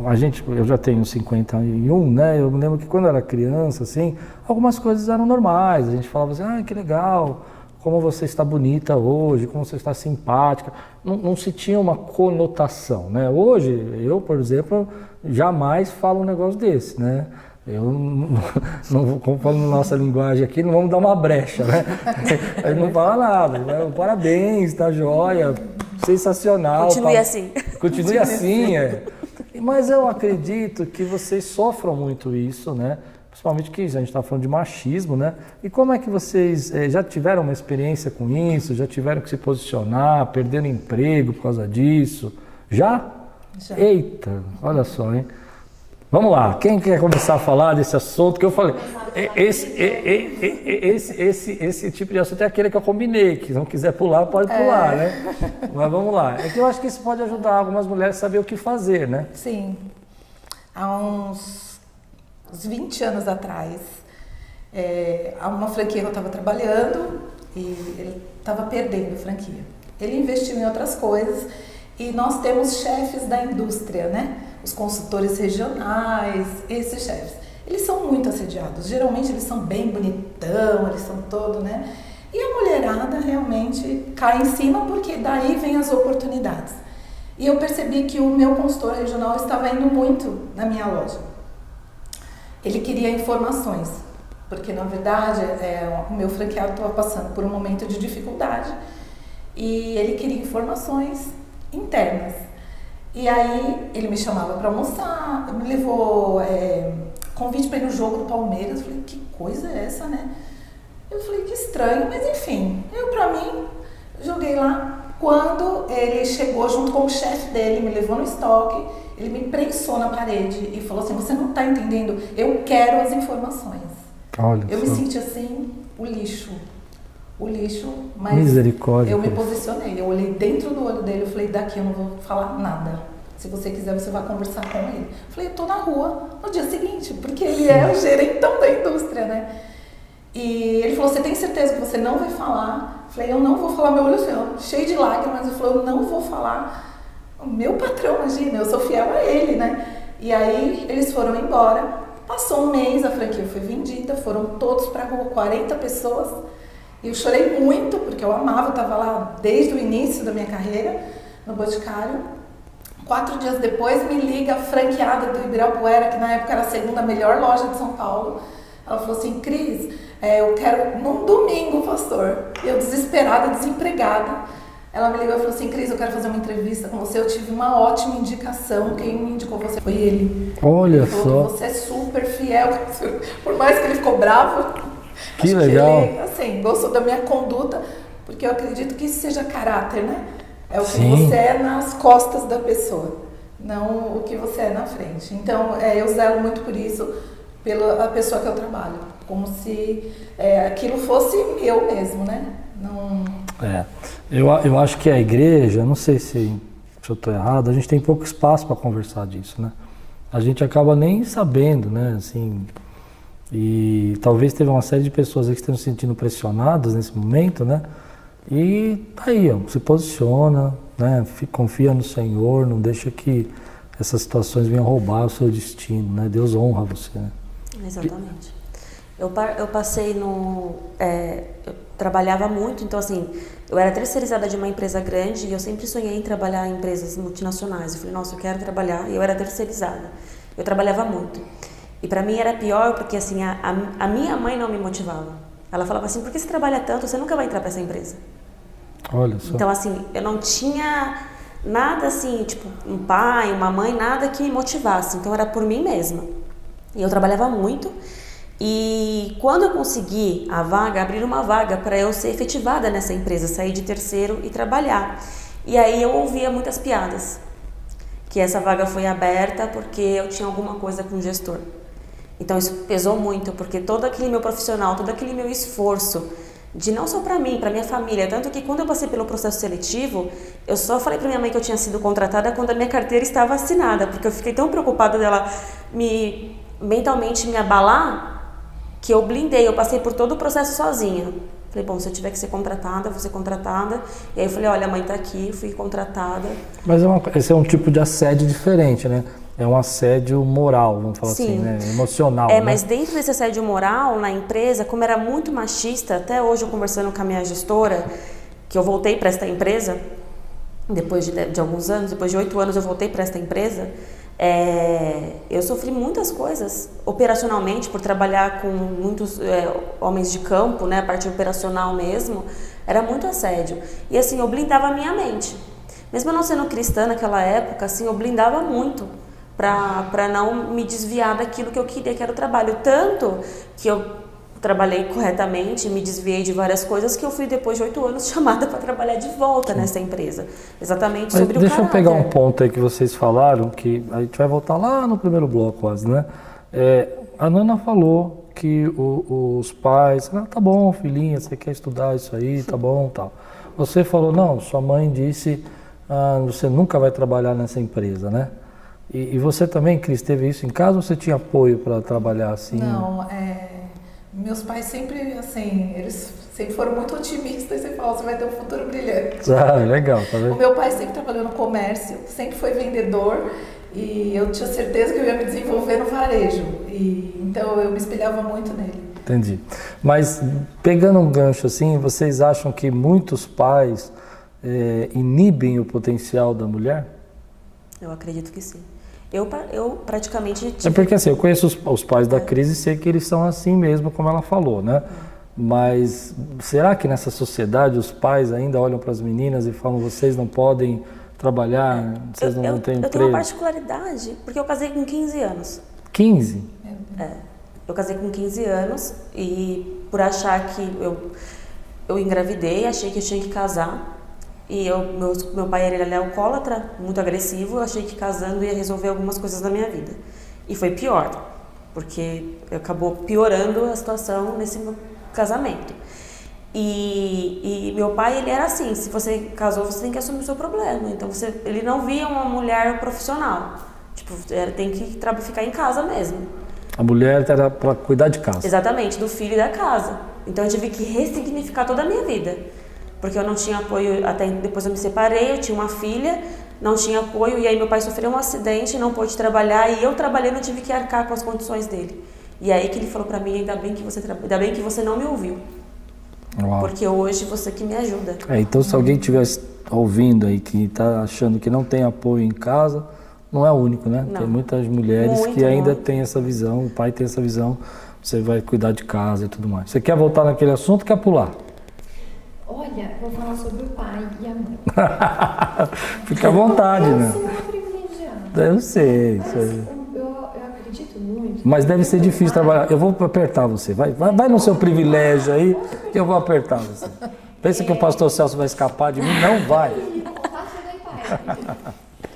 S1: a, gente, eu já tenho 51, né? Eu me lembro que quando eu era criança, assim, algumas coisas eram normais. A gente falava assim, ah, que legal, como você está bonita hoje, como você está simpática. Não, não se tinha uma conotação, né? Hoje, eu, por exemplo, jamais falo um negócio desse, né? Eu não, como falo na nossa linguagem aqui, não vamos dar uma brecha, né? Ele não fala nada. Né? Parabéns, tá joia, sensacional.
S2: Continue tá... assim.
S1: Continue, Continue assim, assim, é. Mas eu acredito que vocês sofram muito isso, né? Principalmente que a gente está falando de machismo, né? E como é que vocês eh, já tiveram uma experiência com isso? Já tiveram que se posicionar, perderam emprego por causa disso? Já? Já. Eita, olha só, hein? Vamos lá, quem quer começar a falar desse assunto que eu falei? Esse, esse, esse, esse, tipo de assunto é aquele que eu combinei, que se não quiser pular, pode pular, é. né? Mas vamos lá. É que eu acho que isso pode ajudar algumas mulheres a saber o que fazer, né?
S4: Sim. Há uns, uns 20 anos atrás, é, uma franquia que eu estava trabalhando e ele estava perdendo a franquia. Ele investiu em outras coisas e nós temos chefes da indústria, né? os consultores regionais, esses chefes. Eles são muito assediados. Geralmente eles são bem bonitão, eles são todo, né? E a mulherada realmente cai em cima porque daí vem as oportunidades. E eu percebi que o meu consultor regional estava indo muito na minha loja. Ele queria informações, porque na verdade é, o meu franqueado estava passando por um momento de dificuldade e ele queria informações internas. E aí ele me chamava para almoçar, me levou é, convite para ir no jogo do Palmeiras. Eu falei, que coisa é essa, né? Eu falei, que estranho, mas enfim, eu para mim joguei lá. Quando ele chegou junto com o chefe dele, me levou no estoque, ele me prensou na parede e falou assim: Você não está entendendo, eu quero as informações.
S1: Olha
S4: eu
S1: só.
S4: me senti assim, o lixo. O lixo, mas
S1: Misericórdia.
S4: eu me posicionei. Eu olhei dentro do olho dele e falei: Daqui eu não vou falar nada. Se você quiser, você vai conversar com ele. Eu falei, eu tô na rua no dia seguinte, porque ele é o gerentão da indústria, né? E ele falou, você tem certeza que você não vai falar? Eu falei, eu não vou falar, meu olho cheio de lágrimas. Ele falou, eu não vou falar. O meu patrão, imagina, eu sou fiel a ele, né? E aí eles foram embora. Passou um mês, a franquia foi vendida, foram todos para rua, 40 pessoas. E eu chorei muito, porque eu amava, eu estava lá desde o início da minha carreira no Boticário. Quatro dias depois me liga a franqueada do Ibirapuera, que na época era a segunda melhor loja de São Paulo. Ela falou assim, Cris, é, eu quero num domingo, pastor. Eu desesperada, desempregada. Ela me ligou e falou assim, Cris, eu quero fazer uma entrevista com você. Eu tive uma ótima indicação. Quem me indicou você foi ele.
S1: Olha
S4: ele
S1: falou,
S4: só. Você é super fiel. Por mais que ele ficou bravo.
S1: Que legal.
S4: Que ele, assim, gostou da minha conduta. Porque eu acredito que isso seja caráter, né? É o que
S1: Sim.
S4: você é nas costas da pessoa, não o que você é na frente. Então, é, eu zelo muito por isso, pela pessoa que eu trabalho, como se é, aquilo fosse meu mesmo, né? Não...
S1: É, eu, eu acho que a igreja, não sei se, se eu estou errado, a gente tem pouco espaço para conversar disso, né? A gente acaba nem sabendo, né? Assim, e talvez teve uma série de pessoas que estão se sentindo pressionadas nesse momento, né? E tá aí, ó, se posiciona, né? Confia no Senhor, não deixa que essas situações venham roubar o seu destino, né? Deus honra você, né?
S2: Exatamente. Eu, eu passei no. É, eu trabalhava muito, então assim, eu era terceirizada de uma empresa grande e eu sempre sonhei em trabalhar em empresas multinacionais. Eu falei, nossa, eu quero trabalhar. E eu era terceirizada. Eu trabalhava muito. E para mim era pior porque assim, a, a, a minha mãe não me motivava. Ela falava assim, por que você trabalha tanto? Você nunca vai entrar para essa empresa.
S1: Olha só.
S2: Então, assim, eu não tinha nada assim, tipo, um pai, uma mãe, nada que me motivasse. Então, era por mim mesma. E eu trabalhava muito. E quando eu consegui a vaga, abrir uma vaga para eu ser efetivada nessa empresa, sair de terceiro e trabalhar. E aí eu ouvia muitas piadas. Que essa vaga foi aberta porque eu tinha alguma coisa com o gestor. Então isso pesou muito, porque todo aquele meu profissional, todo aquele meu esforço, de não só para mim, para minha família, tanto que quando eu passei pelo processo seletivo, eu só falei para minha mãe que eu tinha sido contratada quando a minha carteira estava assinada, porque eu fiquei tão preocupada dela me mentalmente me abalar que eu blindei, eu passei por todo o processo sozinha. Falei, bom, se eu tiver que ser contratada, vou ser contratada. E aí eu falei, olha, a mãe tá aqui, fui contratada.
S1: Mas é uma, esse é um tipo de assédio diferente, né? É um assédio moral, vamos falar
S2: Sim.
S1: assim, né? Emocional.
S2: É,
S1: né?
S2: mas dentro desse assédio moral na empresa, como era muito machista, até hoje eu conversando com a minha gestora, que eu voltei para esta empresa, depois de, de alguns anos, depois de oito anos eu voltei para esta empresa, é, eu sofri muitas coisas operacionalmente por trabalhar com muitos é, homens de campo, né, a parte operacional mesmo, era muito assédio. E assim, eu blindava a minha mente. Mesmo eu não sendo cristã naquela época, assim, eu blindava muito para não me desviar daquilo que eu queria, que era o trabalho. Tanto que eu trabalhei corretamente, me desviei de várias coisas que eu fui depois de oito anos chamada para trabalhar de volta nessa empresa, exatamente sobre
S1: Mas
S2: o
S1: deixa eu pegar um ponto aí que vocês falaram, que a gente vai voltar lá no primeiro bloco quase, né? É, a Nana falou que o- os pais, ah, tá bom, filhinha, você quer estudar isso aí, tá bom, tal. Você falou, não, sua mãe disse, ah, você nunca vai trabalhar nessa empresa, né? E, e você também, Cris, teve isso em casa ou você tinha apoio para trabalhar assim?
S4: Não, é, meus pais sempre, assim, eles sempre foram muito otimistas e falavam, você vai ter um futuro brilhante.
S1: Ah, legal, tá
S4: O
S1: vendo?
S4: meu pai sempre trabalhou no comércio, sempre foi vendedor e eu tinha certeza que eu ia me desenvolver no varejo. E, então eu me espelhava muito nele.
S1: Entendi. Mas pegando um gancho assim, vocês acham que muitos pais eh, inibem o potencial da mulher?
S2: Eu acredito que sim. Eu, eu praticamente
S1: É
S2: tive
S1: porque assim, eu conheço os, os pais da crise e sei que eles são assim mesmo, como ela falou, né? Mas será que nessa sociedade os pais ainda olham para as meninas e falam vocês não podem trabalhar, vocês
S2: eu,
S1: não
S2: eu,
S1: vão ter
S2: eu tenho uma
S1: emprego?
S2: particularidade, porque eu casei com 15 anos.
S1: 15?
S2: Eu casei com 15 anos e por achar que eu, eu engravidei, achei que eu tinha que casar. E eu, meu, meu pai era ele é alcoólatra, muito agressivo, eu achei que casando ia resolver algumas coisas na minha vida. E foi pior, porque acabou piorando a situação nesse meu casamento. E, e meu pai, ele era assim, se você casou, você tem que assumir o seu problema. Então, você, ele não via uma mulher profissional. Tipo, era, tem que ficar em casa mesmo.
S1: A mulher era para cuidar de casa.
S2: Exatamente, do filho e da casa. Então eu tive que ressignificar toda a minha vida. Porque eu não tinha apoio, até depois eu me separei, eu tinha uma filha, não tinha apoio, e aí meu pai sofreu um acidente, não pôde trabalhar, e eu trabalhando eu tive que arcar com as condições dele. E aí que ele falou pra mim, ainda bem que você, ainda bem que você não me ouviu,
S1: Uau.
S2: porque hoje você que me ajuda.
S1: É, então, se alguém estiver ouvindo aí que está achando que não tem apoio em casa, não é o único, né?
S2: Não.
S1: Tem muitas mulheres
S2: Muito,
S1: que ainda
S2: muito.
S1: têm essa visão, o pai tem essa visão, você vai cuidar de casa e tudo mais. Você quer voltar naquele assunto quer pular?
S3: Olha, vou falar sobre o pai e a mãe.
S1: Fica à vontade,
S3: eu
S1: né? Eu sei,
S3: Mas
S1: isso aí.
S3: eu, eu acredito muito.
S1: Mas deve ser difícil trabalhar. Eu vou apertar você. Vai, vai, vai no seu privilégio aí que eu vou apertar você. Pensa que o pastor Celso vai escapar de mim? Não vai.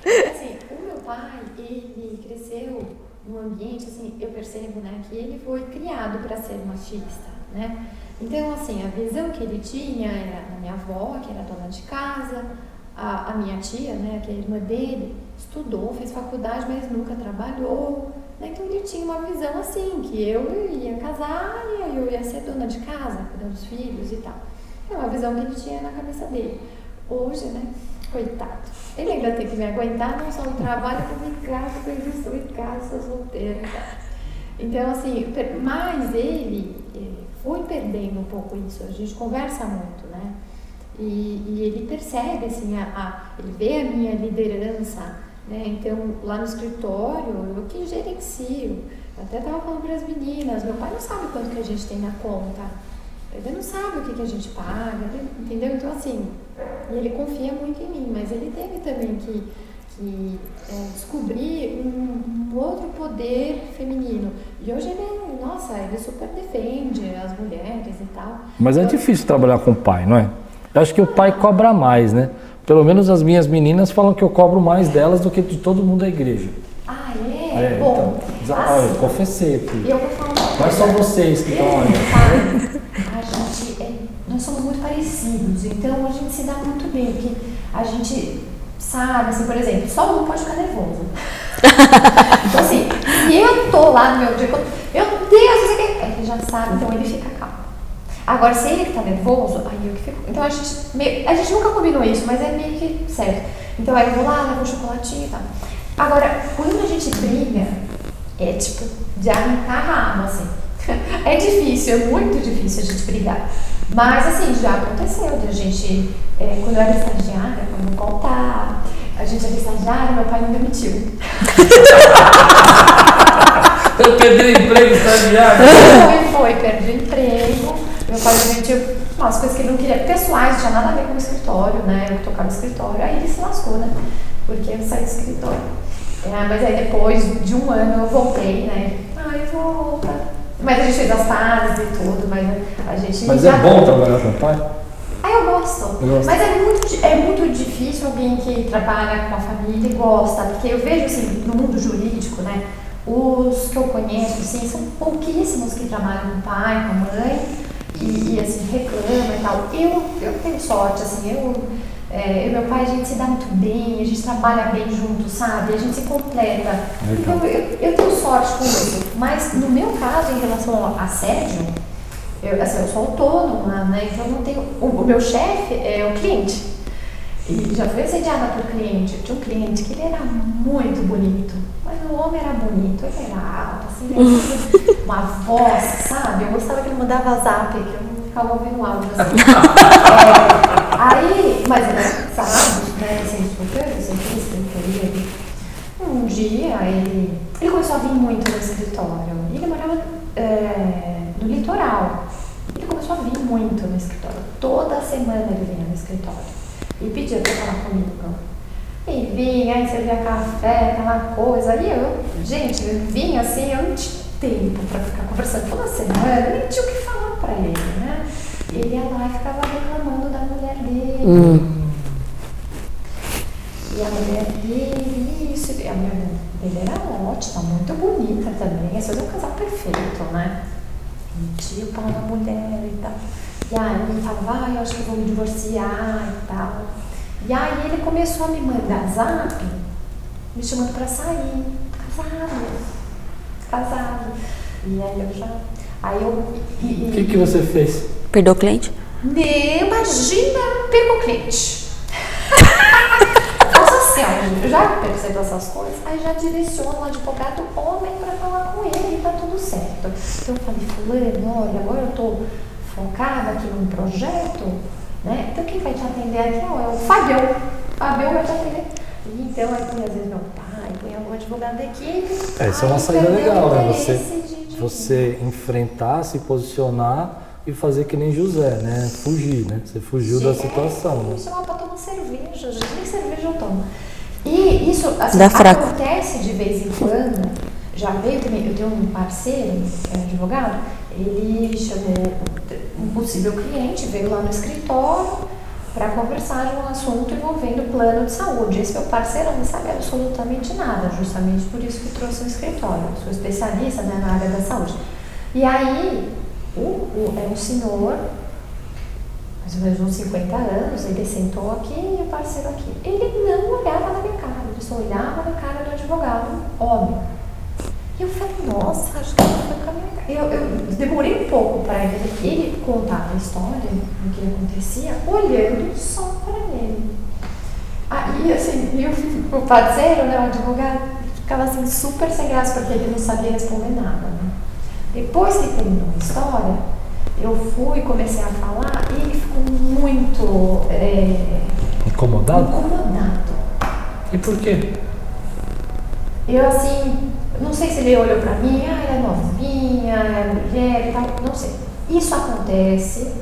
S3: Assim, o meu pai, ele cresceu num ambiente, assim, eu percebo, né, que ele foi criado para ser machista, né? Então, assim, a visão que ele tinha era a minha avó, que era dona de casa, a, a minha tia, né, que é a irmã dele, estudou, fez faculdade, mas nunca trabalhou. né? Então, ele tinha uma visão assim, que eu ia casar e eu ia ser dona de casa, cuidar dos filhos e tal. É uma visão que ele tinha na cabeça dele. Hoje, né, coitado, ele ainda tem que me aguentar, não só no trabalho, como em casa, porque eu estou em casa, solteira. Então, assim, mas ele foi perdendo um pouco isso, a gente conversa muito, né? E, e ele percebe, assim, a, a- ele vê a minha liderança, né? Então, lá no escritório, eu que gerencio. Eu até estava falando para as meninas, meu pai não sabe quanto que a gente tem na conta. Ele não sabe o que, que a gente paga, entendeu? Então, assim, ele confia muito em mim, mas ele teve também que, que é, descobrir um, um outro poder feminino. E hoje ele, nossa, ele super defende as mulheres e tal.
S1: Mas é difícil trabalhar com o pai, não é? Eu acho que o pai cobra mais, né? Pelo menos as minhas meninas falam que eu cobro mais delas do que de todo mundo da igreja.
S3: Ah, é?
S1: É,
S3: Bom,
S1: então, olha, eu confessei aqui.
S3: eu vou falar uma
S1: Mas são vocês que estão olhando.
S3: A gente é, nós somos muito parecidos, então a gente se dá muito bem, porque a gente sabe, assim, por exemplo, só um pode ficar nervoso. então assim, se eu tô lá no meu dia, quando- meu Deus, não sei o que, ele já sabe, então ele fica calmo. Agora, se ele que tá nervoso, aí eu que fico. Então a gente, meio- a gente nunca combinou isso, mas é meio que certo. Então aí eu vou lá, levo um chocolatinho e tal. Agora, quando a gente briga, é tipo de arrancar rabo, assim. É difícil, é muito difícil a gente brigar. Mas assim, já aconteceu de a gente, é, quando eu era estagiária, quando eu contar, a gente era estagiária, meu pai me demitiu.
S1: Eu perdi o emprego estagiário.
S3: Foi, foi, perdi o emprego. Meu pai me demitiu umas coisas que ele não queria, pessoais, não tinha nada a ver com o escritório, né? Eu tocava no escritório, aí ele se lascou, né? Porque eu saí do escritório. É, mas aí depois de um ano eu voltei, né? Ah, eu volta. Mas a gente fez as pazes e tudo, mas a gente.
S1: Mas é
S3: já-
S1: bom trabalhar com o pai?
S3: Ah, eu gosto.
S1: Eu gosto.
S3: Mas é muito, é muito difícil alguém que trabalha com a família e gosta, porque eu vejo assim, no mundo jurídico, né? Os que eu conheço, assim, são pouquíssimos que trabalham com o pai, com a mãe, e, e, assim, reclamam e tal. Eu, eu tenho sorte, assim, eu, é, eu e meu pai, a gente se dá muito bem, a gente trabalha bem junto, sabe? A gente se completa. Então, eu, eu tenho sorte com isso. Mas, no meu caso, em relação ao assédio, eu, assim, eu sou autônoma, né? Então, eu não tenho... O, o meu chefe é o cliente. E já fui assediada por cliente. Tinha um cliente que ele era muito bonito, mas o homem era bonito, ele era alto, assim, ele tinha uma voz, sabe? Eu gostava que ele mandava zap, que eu não ficava ouvindo áudio assim. Aí, mas né, sabe, né, assim, super, sempre queria. Um dia ele, ele começou a vir muito no escritório. Ele morava é, no litoral. Ele começou a vir muito no escritório. Toda semana ele vinha no escritório. E pedia pra falar comigo. E vinha, aí servia café, aquela coisa. E eu, gente, eu vinha assim, eu não tinha tempo pra ficar conversando toda semana, eu nem tinha o que falar pra ele, né? Ele ia lá e ficava reclamando da mulher dele. E a mulher dele, isso, a mulher dele era ótima, muito bonita também. Esse é um casal perfeito, né? Metia o pau na mulher e tal. E aí ele falava, ah, eu acho que eu vou me divorciar e tal. E aí ele começou a me mandar zap, me chamando pra sair. Casado. Casado. E aí eu já. Aí eu.
S1: O que, que você fez?
S2: Perdoou o cliente?
S3: Não, imagina, perco o cliente. Faço assim, ó, eu já percebo essas coisas, aí já direciono o advogado homem para falar com ele e tá tudo certo. Então eu falei, fulano, olha, agora eu tô focada aqui num projeto, né? Então quem vai te atender aqui ó, é o Fabião. Fabião vai te atender. E Então aí põe às vezes meu pai, põe algum advogado da equipe.
S1: É, isso é uma
S3: aí
S1: saída
S3: perdeu
S1: legal, né? Você,
S3: de- de-
S1: você enfrentar, se posicionar e fazer que nem José, né? Fugir, né? Você fugiu da
S3: Gente,
S1: situação, né?
S3: Me chamava pra tomar cerveja, gente, nem cerveja eu tomo. E isso assim, acontece de vez em quando. Já veio também, eu tenho um parceiro, é, advogado, ele chamou um possível cliente, veio lá no escritório para conversar de um assunto envolvendo plano de saúde. Esse meu parceiro não sabe absolutamente nada, justamente por isso que trouxe o escritório. Eu sou especialista né, na área da saúde. E aí, o, o, é um senhor mais ou menos uns 50 anos, ele sentou aqui e o parceiro aqui. Ele não olhava na minha cara, ele só olhava na cara do advogado, homem. E eu falei, nossa, acho que ele foi com a minha cara. Eu, eu demorei um pouco para ele, ele contar a história, o que acontecia, olhando só para ele. Aí, assim, e o, parceiro, né, o advogado, ficava assim super sem graça, porque ele não sabia responder nada? Depois que terminou a história, eu fui, comecei a falar e ele ficou muito é,
S1: Incomodado?
S3: incomodado.
S1: E por quê?
S3: Eu assim, não sei se ele olhou pra mim, ah, ela é novinha, é mulher e tal, não sei. Isso acontece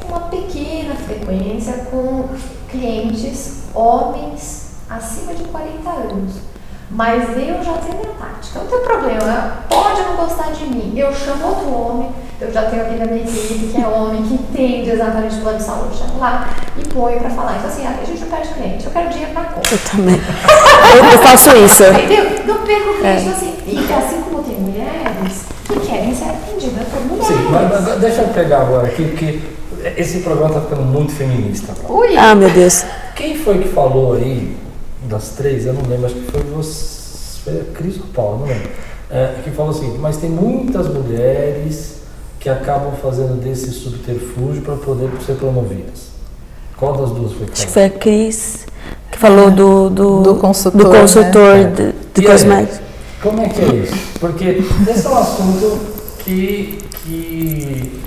S3: com uma pequena frequência com clientes homens acima de 40 anos. Mas eu já tenho minha tática, não tem problema, pode não gostar de mim. Eu chamo outro homem, eu já tenho aqui na minha equipe que é homem, que entende exatamente o plano de saúde, chamo lá e põe pra falar. Então assim, a gente não perde cliente, eu quero dinheiro na conta.
S2: Eu também. Eu, faço isso.
S3: Entendeu? Não perco cliente assim. E assim como tem mulheres que querem ser atendidas por mulheres.
S1: Sim, mas, mas deixa eu pegar agora aqui, porque esse programa tá ficando muito feminista.
S3: Ui!
S2: Ah, meu Deus.
S1: Quem foi que falou aí, das três, eu não lembro, acho que foi você, foi a Cris ou Paulo, não lembro, é, que falou o seguinte, mas tem muitas mulheres que acabam fazendo desse subterfúgio para poder ser promovidas. Qual das duas foi que
S2: Acho que foi a Cris que falou do, do,
S4: Do consultor,
S2: do consultor
S1: né?
S2: de,
S1: E
S2: de cosméticos.
S1: Como é que é isso? Porque esse é um assunto que, que,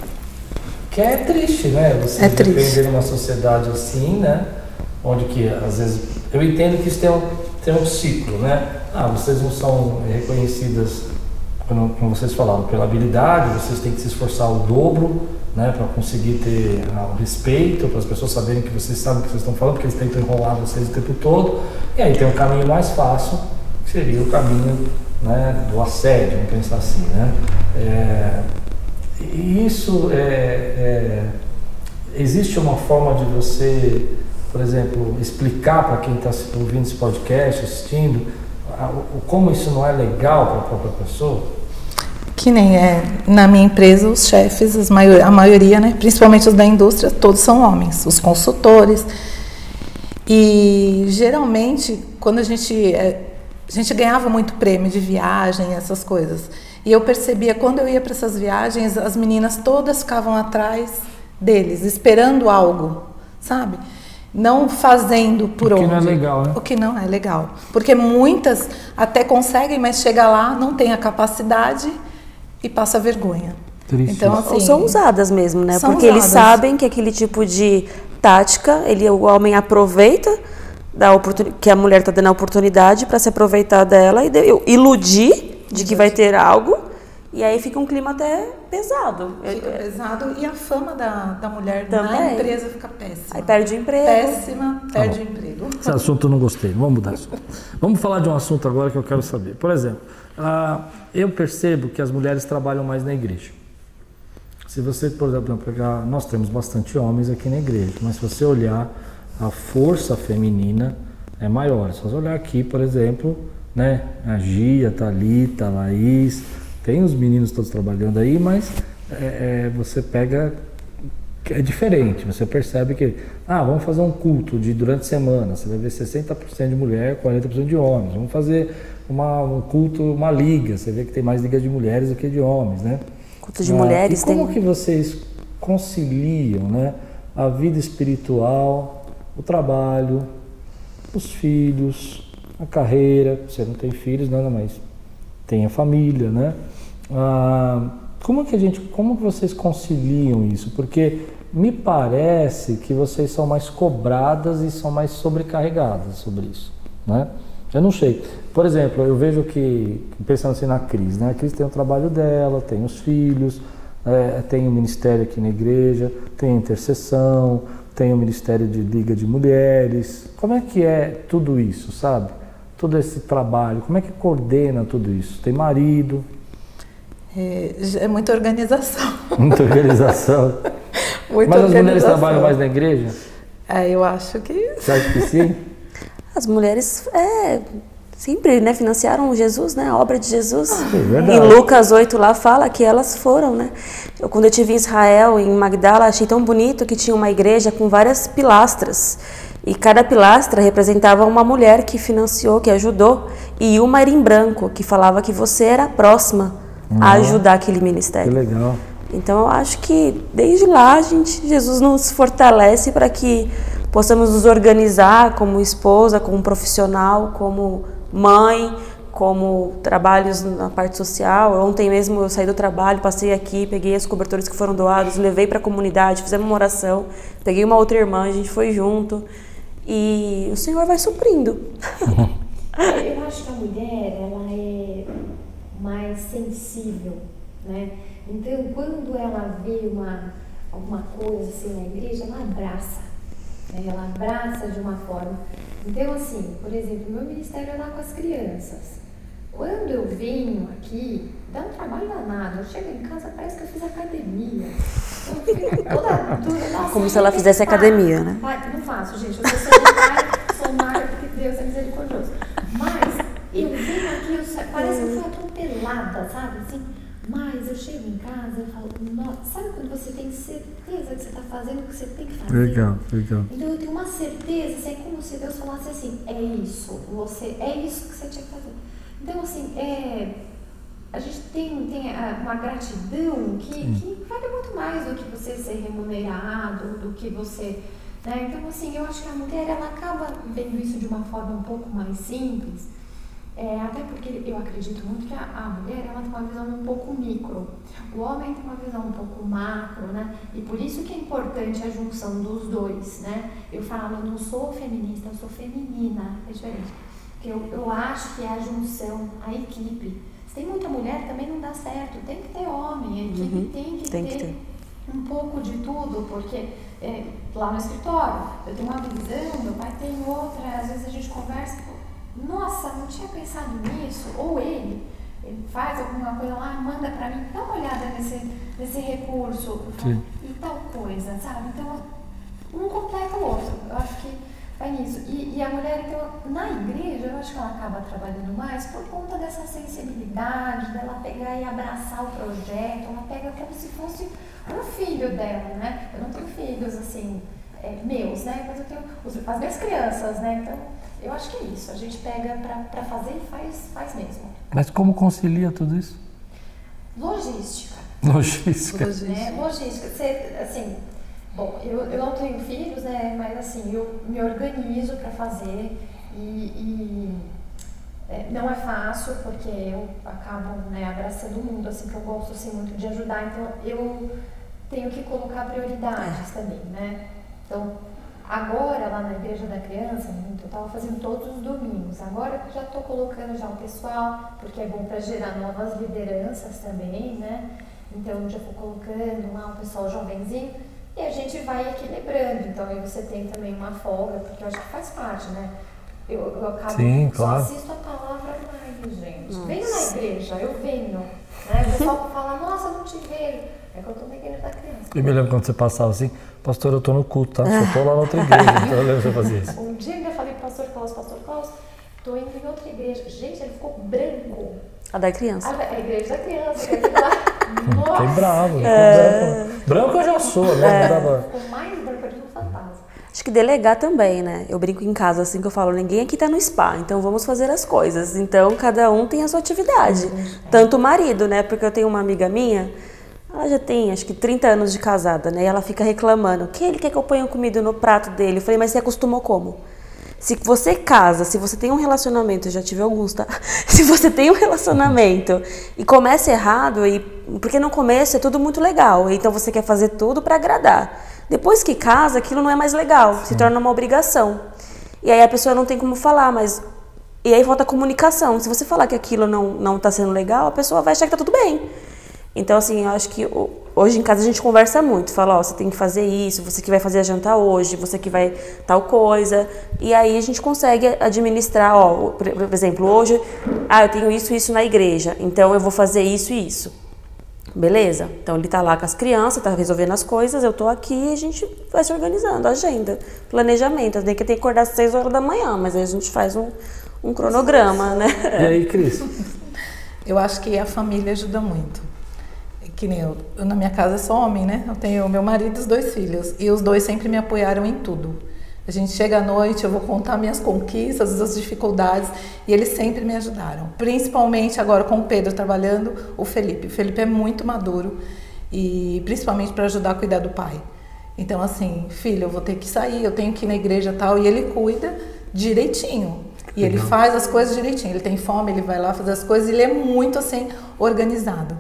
S1: que é triste, né? Você
S4: É triste.
S1: depender de uma sociedade assim, né? Onde que às vezes. Eu entendo que isso tem um, tem um ciclo, né? Ah, vocês não são reconhecidas, como, como vocês falaram, pela habilidade, vocês têm que se esforçar o dobro, né? Para conseguir ter ah, o respeito, para as pessoas saberem que vocês sabem o que vocês estão falando, porque eles tentam enrolar vocês o tempo todo. E aí tem um caminho mais fácil, que seria o caminho né, do assédio, vamos pensar assim, né? É, isso é, é, existe uma forma de você, por exemplo, explicar para quem está ouvindo esse podcast, assistindo, o, como isso não é legal para a própria pessoa?
S4: Que nem é na minha empresa, os chefes, a maioria, né, principalmente os da indústria, todos são homens, os consultores. E geralmente, quando a gente, é, a gente ganhava muito prêmio de viagem, essas coisas. E eu percebia, quando eu ia para essas viagens, as meninas todas ficavam atrás deles, esperando algo, sabe? Não fazendo por
S1: onde.
S4: O
S1: que não é legal, né?
S4: O que não é legal. Porque muitas até conseguem, mas chega lá, não tem a capacidade e passa vergonha.
S1: Triste.
S2: Então, assim, Ou são usadas mesmo, né? Porque
S4: usadas.
S2: eles sabem que aquele tipo de tática, ele, o homem aproveita da que a mulher está dando a oportunidade para se aproveitar dela e de, iludir de que vai ter algo. E aí fica um clima até pesado.
S4: Fica pesado e a fama da, da mulher Também. na empresa fica péssima.
S2: Aí perde o emprego.
S4: Péssima, perde tá o emprego.
S1: Esse assunto eu não gostei, vamos mudar assunto. Vamos falar de um assunto agora que eu quero saber. Por exemplo, uh, eu percebo que as mulheres trabalham mais na igreja. Se você, por exemplo, pegar, nós temos bastante homens aqui na igreja, mas se você olhar a força feminina é maior. Se você olhar aqui, por exemplo, né, a Gia, a Thalita, a Laís, tem os meninos todos trabalhando aí, mas é, é, você pega é diferente. Você percebe que, ah, vamos fazer um culto de durante a semana, você vai ver 60% de mulher, 40% de homens. Vamos fazer uma, um culto, uma liga, você vê que tem mais ligas de mulheres do que de homens, né?
S2: culto de ah, mulheres.
S1: E como tem... que vocês conciliam né, a vida espiritual, o trabalho, os filhos, a carreira? Você não tem filhos, nada mais. Tem a família, né? Ah, como que a gente, como que vocês conciliam isso? Porque me parece que vocês são mais cobradas e são mais sobrecarregadas sobre isso, né? Eu não sei. Por exemplo, eu vejo que, pensando assim na Cris, né? A Cris tem o trabalho dela, tem os filhos, é, tem o ministério aqui na igreja, tem a intercessão, tem o ministério de Liga de Mulheres. Como é que é tudo isso, sabe? Todo esse trabalho, como é que coordena tudo isso? Tem marido?
S4: É, é muita organização.
S1: Muita organização.
S4: muita
S1: Mas
S4: organização.
S1: as mulheres trabalham mais na igreja?
S4: É, eu acho que.
S1: Você acha que sim?
S2: As mulheres é, sempre né, financiaram Jesus, né, a obra de Jesus.
S1: Ah, é
S2: em Lucas 8 lá fala que elas foram, né? Eu, quando eu estive em Israel, em Magdala, achei tão bonito que tinha uma igreja com várias pilastras. E cada pilastra representava uma mulher que financiou, que ajudou. E uma era em branco, que falava que você era a próxima a ajudar aquele ministério.
S1: Que legal.
S2: Então eu acho que desde lá a gente, Jesus nos fortalece para que possamos nos organizar como esposa, como profissional, como mãe, como trabalhos na parte social. Ontem mesmo eu saí do trabalho, passei aqui, peguei os cobertores que foram doados, levei para a comunidade, fizemos uma oração, peguei uma outra irmã, a gente foi junto e o Senhor vai suprindo.
S3: eu acho que a mulher ela é mais sensível, né? Então quando ela vê uma alguma coisa assim na igreja, ela abraça né? Ela abraça de uma forma. Então, assim, por exemplo, meu ministério é lá com as crianças. Quando eu venho aqui, dá um trabalho danado. Eu chego em casa, parece que eu fiz academia. Eu toda dura.
S2: Como se ela fizesse academia, né?
S3: não faço, gente. Eu sou solitária, sou magra porque Deus é misericordioso. Mas eu venho aqui, eu, parece que eu fui atropelada, sabe? Assim, mas eu chego em casa e falo, nossa, sabe quando você tem certeza que você está fazendo o que você tem que fazer?
S1: Legal, legal.
S3: Então eu tenho uma certeza, assim, é como se Deus falasse assim, é isso, você, é isso que você tinha que fazer. Então, assim, é, a gente tem, tem uma gratidão que, que vale muito mais do que você ser remunerado, do que você. Né? Então, assim, eu acho que a mulher ela acaba vendo isso de uma forma um pouco mais simples é, até porque eu acredito muito que a, a, mulher ela tem uma visão um pouco micro, o homem tem uma visão um pouco macro, né? E por isso que é importante a junção dos dois, né? Eu falo, eu não sou feminista, eu sou feminina, é diferente. Porque eu, eu acho que é a junção, a equipe. Se tem muita mulher também não dá certo, tem que ter homem, a equipe uhum, tem, que, tem ter que ter um pouco de tudo, porque é, lá no escritório eu tenho uma visão, meu pai tem outra, às vezes a gente conversa nossa, não tinha pensado nisso, ou ele, ele faz alguma coisa lá, manda para mim, dá uma olhada nesse, nesse recurso e tal coisa, sabe? Então, um completa o outro. Eu acho que vai nisso. E, e, a mulher, então, na igreja, eu acho que ela acaba trabalhando mais por conta dessa sensibilidade, dela pegar e abraçar o projeto, ela pega como se fosse um filho dela, né? Eu não tenho filhos, assim, é, meus, né? Mas eu tenho os, as minhas crianças, né? Então, eu acho que é isso. A gente pega para fazer e faz, faz mesmo.
S1: Mas como concilia tudo isso?
S3: Logística.
S1: Logística.
S3: Né? Logística. Você, assim, bom, eu, eu não tenho filhos, né? Mas assim, eu me organizo para fazer e, e é, não é fácil porque eu acabo né, abraçando o mundo, assim, que eu gosto assim, muito de ajudar, então eu tenho que colocar prioridades é. também, né? Então, Agora, lá na Igreja da Criança, eu estava fazendo todos os domingos. Agora já estou colocando já o pessoal, porque é bom para gerar novas lideranças também, né? Então já vou colocando lá o pessoal jovenzinho e a gente vai equilibrando. Então aí você tem também uma folga, porque eu acho que faz parte, né? Eu, eu acabo
S1: Sim,
S3: só
S1: claro.
S3: assisto a palavra mais, gente. Nossa. Venho na igreja, eu venho. Né? O pessoal fala, nossa, não te vejo. É que eu estou na igreja da criança.
S1: Eu me lembro quando você passava assim, pastor, eu estou no culto, tá? Só estou lá na outra igreja. então eu lembro você fazer isso.
S3: Um dia eu falei pro pastor Klaus, pastor Klaus, estou indo em outra igreja. Gente, ele ficou branco.
S2: A da criança.
S3: A, a igreja da criança. Nossa.
S1: Fiquei bravo. É... Branco. branco eu já sou, né?
S3: É. Ficou mais branco de um fantasma.
S2: Acho que delegar também, né? Eu brinco em casa assim que eu falo, ninguém aqui tá no spa, então vamos fazer as coisas. Então cada um tem a sua atividade. Tanto o marido, né? Porque eu tenho uma amiga minha ela já tem acho que 30 anos de casada, né? E ela fica reclamando que ele quer que eu ponha comida no prato dele. Eu falei, mas você acostumou como? Se você casa, se você tem um relacionamento, eu já tive alguns, tá? Se você tem um relacionamento e começa errado, e, porque no começo é tudo muito legal, então você quer fazer tudo para agradar. Depois que casa, aquilo não é mais legal, se torna uma obrigação. E aí a pessoa não tem como falar, mas. E aí falta comunicação. Se você falar que aquilo não, não tá sendo legal, a pessoa vai achar que tá tudo bem. Então, assim, eu acho que hoje em casa a gente conversa muito. Fala, ó, oh, você tem que fazer isso, você que vai fazer a janta hoje, você que vai tal coisa. E aí a gente consegue administrar, ó, por, exemplo, hoje, ah, eu tenho isso e isso na igreja, então eu vou fazer isso e isso. Beleza? Então ele tá lá com as crianças, tá resolvendo as coisas, eu tô aqui e a gente vai se organizando, agenda, planejamento. Tem que ter que acordar às 6 horas da manhã, mas aí a gente faz um, um cronograma, né?
S1: E aí, Cris?
S4: Eu acho que a família ajuda muito que nem eu, eu, na minha casa sou homem, né? Eu tenho meu marido e os dois filhos. E os dois sempre me apoiaram em tudo. A gente chega à noite, eu vou contar minhas conquistas, as dificuldades, e eles sempre me ajudaram. Principalmente agora com o Pedro trabalhando, o Felipe. O Felipe é muito maduro, e principalmente para ajudar a cuidar do pai. Então, assim, filho, eu vou ter que sair, eu tenho que ir na igreja tal, e ele cuida direitinho. E ele faz as coisas direitinho. Ele tem fome, ele vai lá fazer as coisas, ele é muito assim organizado.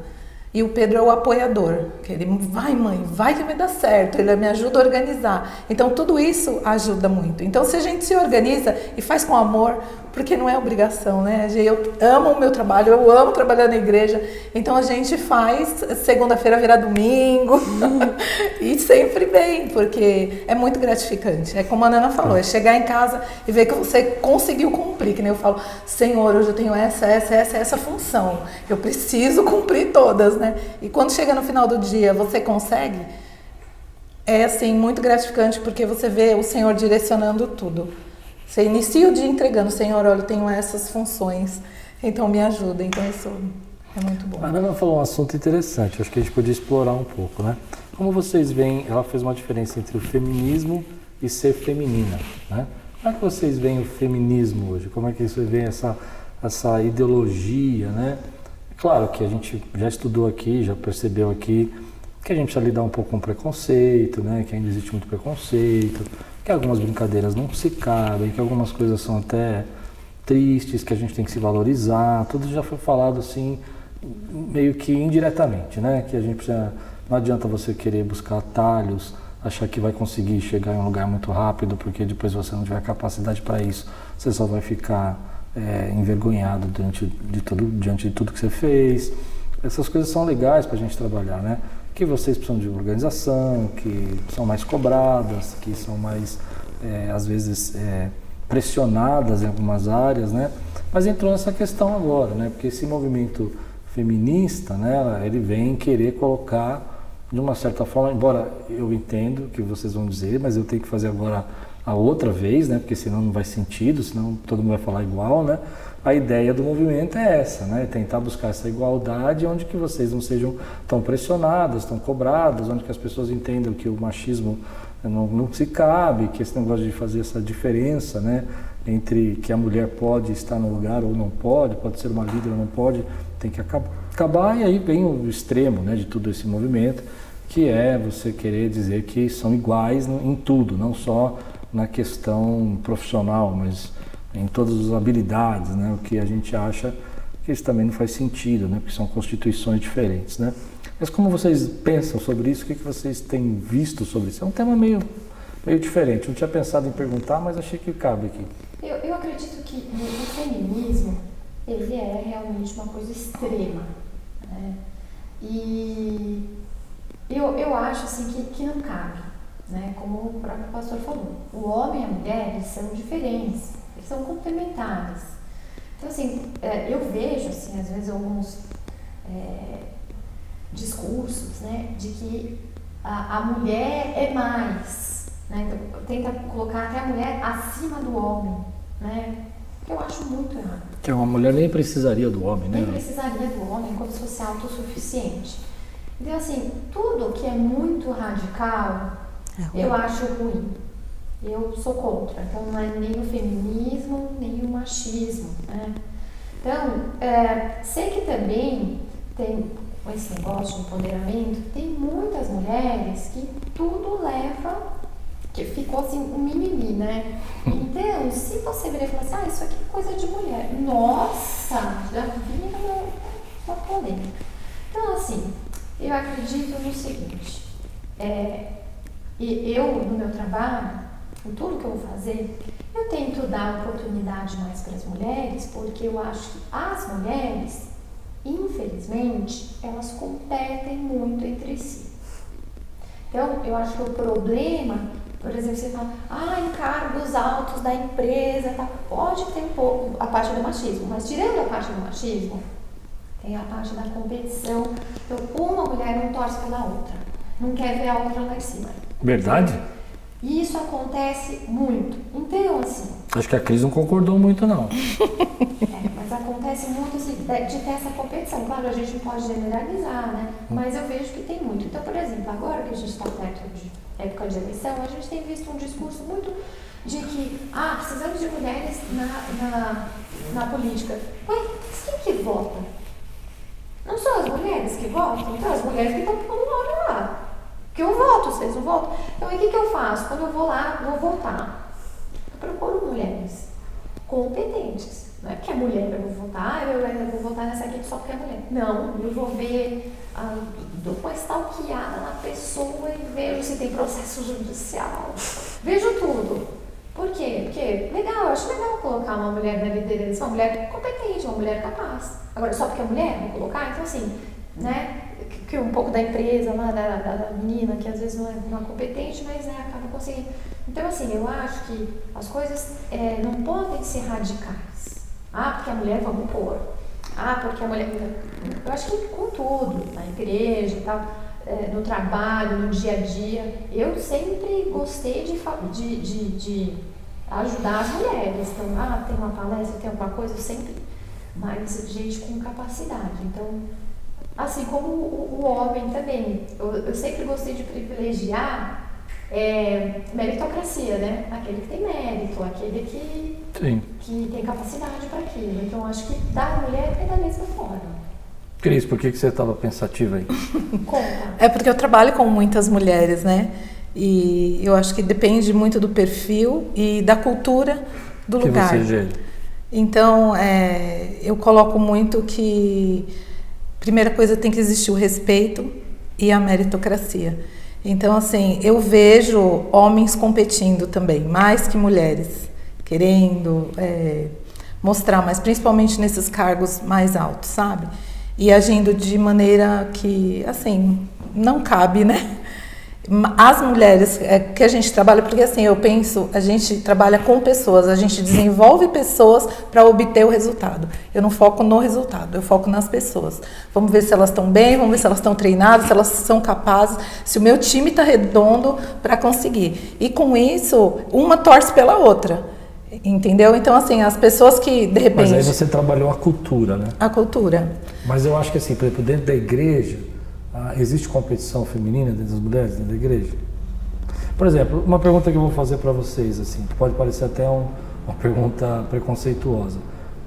S4: E o Pedro é o apoiador, que ele vai mãe, vai que vai dar certo, ele me ajuda a organizar. Então tudo isso ajuda muito. Então se a gente se organiza e faz com amor, porque não é obrigação, né? Eu amo o meu trabalho, eu amo trabalhar na igreja, então a gente faz segunda-feira virar domingo e sempre bem, porque é muito gratificante. É como a Nana falou, é chegar em casa e ver que você conseguiu cumprir, que nem eu falo, Senhor, hoje eu tenho essa, essa, essa, essa função, eu preciso cumprir todas, né? E quando chega no final do dia, você consegue, é assim muito gratificante porque você vê o Senhor direcionando tudo. Você inicia o dia entregando, Senhor, olha, eu tenho essas funções, então me ajuda. Então isso é muito bom.
S1: A Ana falou um assunto interessante, acho que a gente podia explorar um pouco, né? Como vocês veem, ela fez uma diferença entre o feminismo e ser feminina, né? Como é que vocês veem o feminismo hoje? Como é que vocês veem essa, essa ideologia, né? Claro que a gente já estudou aqui, já percebeu aqui que a gente precisa lidar um pouco com preconceito, né? Que ainda existe muito preconceito, que algumas brincadeiras não se cabem, que algumas coisas são até tristes, que a gente tem que se valorizar, tudo já foi falado assim, meio que indiretamente, né? Que a gente precisa, não adianta você querer buscar atalhos, achar que vai conseguir chegar em um lugar muito rápido, porque depois você não tiver capacidade para isso, você só vai ficar é, envergonhado diante de, tudo, diante de tudo que você fez. Essas coisas são legais para a gente trabalhar, né? Que vocês precisam de organização, que são mais cobradas, que são mais, é, às vezes, é, pressionadas em algumas áreas, né? Mas entrou nessa questão agora, né? Porque esse movimento feminista, né? Ele vem querer colocar de uma certa forma, embora eu entendo o que vocês vão dizer, mas eu tenho que fazer agora a outra vez, né? Porque senão não vai sentido, senão todo mundo vai falar igual, né? A ideia do movimento é essa, né? Tentar buscar essa igualdade onde que vocês não sejam tão pressionadas, tão cobradas, onde que as pessoas entendam que o machismo não, não se cabe, que esse negócio de fazer essa diferença, né? Entre que a mulher pode estar no lugar ou não pode, pode ser uma líder ou não pode, tem que acabar. E aí vem o extremo, né? De todo esse movimento, que é você querer dizer que são iguais em tudo, não só na questão profissional, mas em todas as habilidades, né? O que a gente acha que isso também não faz sentido, né? Porque são constituições diferentes, né? Mas como vocês pensam sobre isso? O que, que vocês têm visto sobre isso? É um tema meio, meio diferente. Não tinha pensado em perguntar, mas achei que cabe aqui.
S3: Eu, eu acredito que o feminismo ele é realmente uma coisa extrema. Né? E eu, eu acho assim que, que não cabe. Né? Como o próprio pastor falou. O homem e a mulher são diferentes, são complementares. Então, assim, é, eu vejo, assim, às vezes, alguns é, discursos, né, de que a, a mulher é mais, né, então, tenta colocar até a mulher acima do homem, né, que eu acho muito errado.
S1: Que uma mulher nem precisaria do homem, né?
S3: Nem precisaria do homem como se fosse autossuficiente. Então, assim, tudo que é muito radical, é eu acho ruim. Eu sou contra. Então, não é nem o feminismo, nem o machismo, né? Então, é, sei que também tem esse negócio de empoderamento, tem muitas mulheres que tudo leva, que ficou assim um mimimi, né? Então, se você virar e falar assim, ah, isso aqui é coisa de mulher, nossa, já vira uma, uma polêmica. Então, assim, eu acredito no seguinte, é, eu, no meu trabalho, em tudo que eu vou fazer, eu tento dar oportunidade mais para as mulheres, porque eu acho que as mulheres infelizmente, elas competem muito entre si. Então, eu acho que o problema, por exemplo, você fala, ah, encargos altos da empresa, tá, pode ter um pouco a parte do machismo, mas tirando a parte do machismo, tem a parte da competição. Então, uma mulher não torce pela outra, não quer ver a outra lá em cima.
S1: Verdade?
S3: E isso acontece muito. Então, assim.
S1: Acho que a Cris não concordou muito, não.
S3: é, mas acontece muito assim, de, ter essa competição. Claro, a gente não pode generalizar, né? Hum. Mas eu vejo que tem muito. Então, por exemplo, agora que a gente está perto de época de eleição, a gente tem visto um discurso muito de que, ah, precisamos de mulheres na, na, na política. Ué, quem que vota? Não são as mulheres que votam? Então, as mulheres que estão pondo nome lá. Porque eu voto, vocês não votam. Então, o que, que eu faço? Quando eu vou lá, vou votar. Eu procuro mulheres competentes. Não é porque é mulher eu vou votar, eu vou votar nessa aqui só porque é mulher. Não, eu vou ver, ah, dou uma stalkeada na pessoa e vejo se tem processo judicial. Vejo tudo. Por quê? Porque, legal, acho legal colocar uma mulher na liderança, uma mulher competente, uma mulher capaz. Agora, só porque é mulher, vou colocar? Então, assim, né? Que um pouco da empresa lá, da, da, menina, que às vezes não é, não é competente, mas né, acaba conseguindo. Então, assim, eu acho que as coisas é, não podem ser radicais. Ah, porque a mulher, vamos pôr. Ah, porque a mulher. Eu acho que com tudo, na igreja e tal, é, no trabalho, no dia a dia, eu sempre gostei de, de, de, de ajudar as mulheres. Então, ah, tem uma palestra, tem alguma coisa, eu sempre. Mas gente com capacidade. Então, Assim como o, o homem também. Eu, eu, sempre gostei de privilegiar é, meritocracia, né? Aquele que tem mérito, aquele que, Sim. que tem capacidade para aquilo. Então, acho que da mulher é da mesma forma.
S1: Cris, por que, que você estava pensativa aí?
S4: Conta. É porque eu trabalho com muitas mulheres, né? E eu acho que depende muito do perfil e da cultura do
S1: que
S4: lugar.
S1: Você gera.
S4: Então, é, eu coloco muito que primeira coisa tem que existir o respeito e a meritocracia. Então, assim, eu vejo homens competindo também, mais que mulheres, querendo é, mostrar, mas principalmente nesses cargos mais altos, sabe? E agindo de maneira que, assim, não cabe, né? As mulheres é, que a gente trabalha, porque assim, eu penso, a gente trabalha com pessoas, a gente desenvolve pessoas para obter o resultado. Eu não foco no resultado, eu foco nas pessoas. Vamos ver se elas estão bem, vamos ver se elas estão treinadas, se elas são capazes, se o meu time está redondo para conseguir. E com isso, uma torce pela outra. Entendeu? Então, assim, as pessoas que de repente.
S1: Mas aí você trabalhou a cultura, né?
S4: A cultura.
S1: Mas eu acho que, assim, por exemplo, dentro da igreja, ah, existe competição feminina dentro das mulheres, dentro da igreja? Por exemplo, uma pergunta que eu vou fazer para vocês, assim, pode parecer até um, uma pergunta preconceituosa.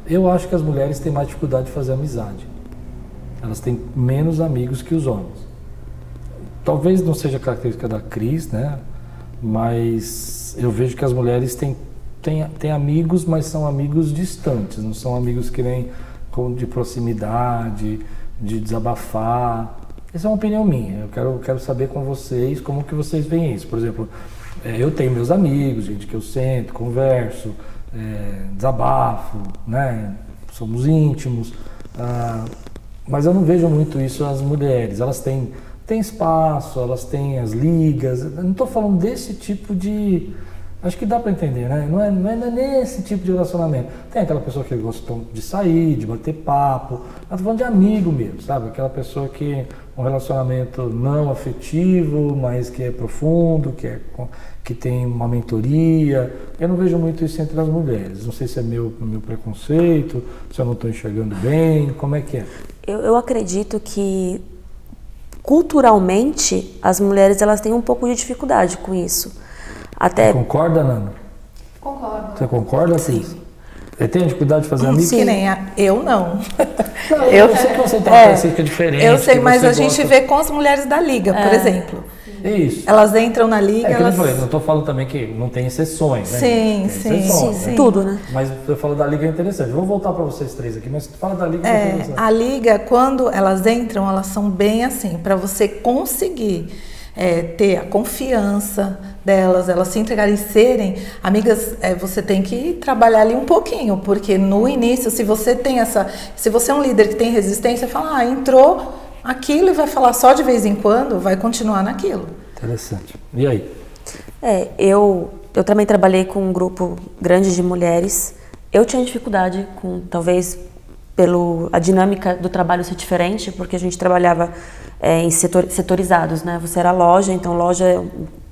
S1: Eu acho que as mulheres têm mais dificuldade de fazer amizade. Elas têm menos amigos que os homens. Talvez não seja característica da Cris, né? Mas eu vejo que as mulheres têm, têm, têm amigos, mas são amigos distantes, não são amigos que nem de proximidade, de desabafar. Essa é uma opinião minha. Eu quero, quero saber com vocês como que vocês veem isso. Por exemplo, é, eu tenho meus amigos, gente que eu sento, converso, é, desabafo, né? Somos íntimos. Ah, mas eu não vejo muito isso as mulheres. Elas têm, têm espaço, elas têm as ligas. Eu não estou falando desse tipo de, Acho que dá para entender, né? Não é, não é, nesse tipo de relacionamento. Tem aquela pessoa que gosta de sair, de bater papo. Eu tô falando de amigo mesmo, sabe? Aquela pessoa que um relacionamento não afetivo, mas que é profundo, que, é, que tem uma mentoria. Eu não vejo muito isso entre as mulheres. Não sei se é meu, meu preconceito, se eu não estou enxergando bem, como é que é?
S2: Eu, eu acredito que culturalmente as mulheres elas têm um pouco de dificuldade com isso. Até...
S1: Você concorda, Nana?
S3: Concordo.
S1: Você concorda, Sim. Você tem dificuldade de fazer amigos?
S4: Que nem a, eu não.
S1: não eu, eu sei que você tem uma é, diferente.
S4: Eu sei, mas a gosta... gente vê com as mulheres da liga, é. por exemplo.
S1: Isso.
S4: Elas entram na liga. É
S1: que
S4: elas...
S1: eu falei, não estou falando também que não tem exceções, né?
S4: Sim, sim,
S1: exceções,
S4: sim,
S1: né?
S2: Tudo, né?
S1: Mas eu falo da liga é interessante. Vou voltar para vocês três aqui, mas fala da liga
S4: é, é A liga, quando elas entram, elas são bem assim, para você conseguir é, ter a confiança delas, elas se entregarem e serem amigas, é, você tem que trabalhar ali um pouquinho, porque no início, se você tem essa, se você é um líder que tem resistência, fala, ah, entrou aquilo e vai falar só de vez em quando, vai continuar naquilo.
S1: Interessante. E aí?
S2: É, eu, eu também trabalhei com um grupo grande de mulheres. Eu tinha dificuldade com, talvez, pelo a dinâmica do trabalho ser diferente, porque a gente trabalhava é, em setor, setorizados, né? Você era loja, então loja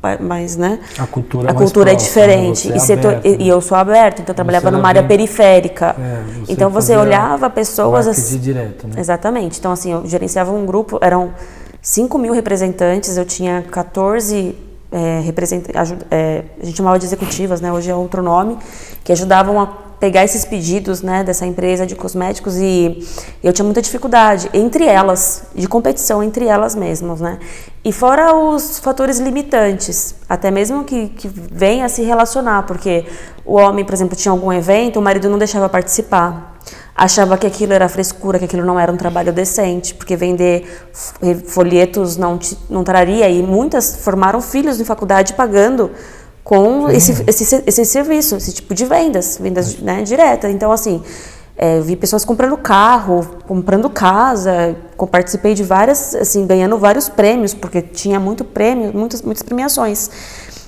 S2: é mais, né?
S1: A cultura,
S2: a
S1: é
S2: cultura
S1: é
S2: diferente.
S1: Né?
S2: e, setor,
S1: aberto, né?
S2: e, eu sou aberta, então eu trabalhava numa área periférica. É, você então você olhava pessoas
S1: assim, direto, né?
S2: Exatamente. Então assim, eu gerenciava um grupo, eram 5 mil representantes, eu tinha 14 é, representantes, é, a gente chamava de executivas, né? Hoje é outro nome, que ajudavam a pegar esses pedidos né, dessa empresa de cosméticos e eu tinha muita dificuldade entre elas, de competição entre elas mesmas, né? E fora os fatores limitantes, até mesmo que, que venha a se relacionar, porque o homem, por exemplo, tinha algum evento, o marido não deixava participar. Achava que aquilo era frescura, que aquilo não era um trabalho decente, porque vender folhetos não, não traria, e muitas formaram filhos em faculdade pagando com esse, esse, esse serviço, esse tipo de vendas, vendas né, direta. Então, assim, é, vi pessoas comprando carro, comprando casa, participei de várias, assim, ganhando vários prêmios, porque tinha muito prêmio, muitas, muitas premiações.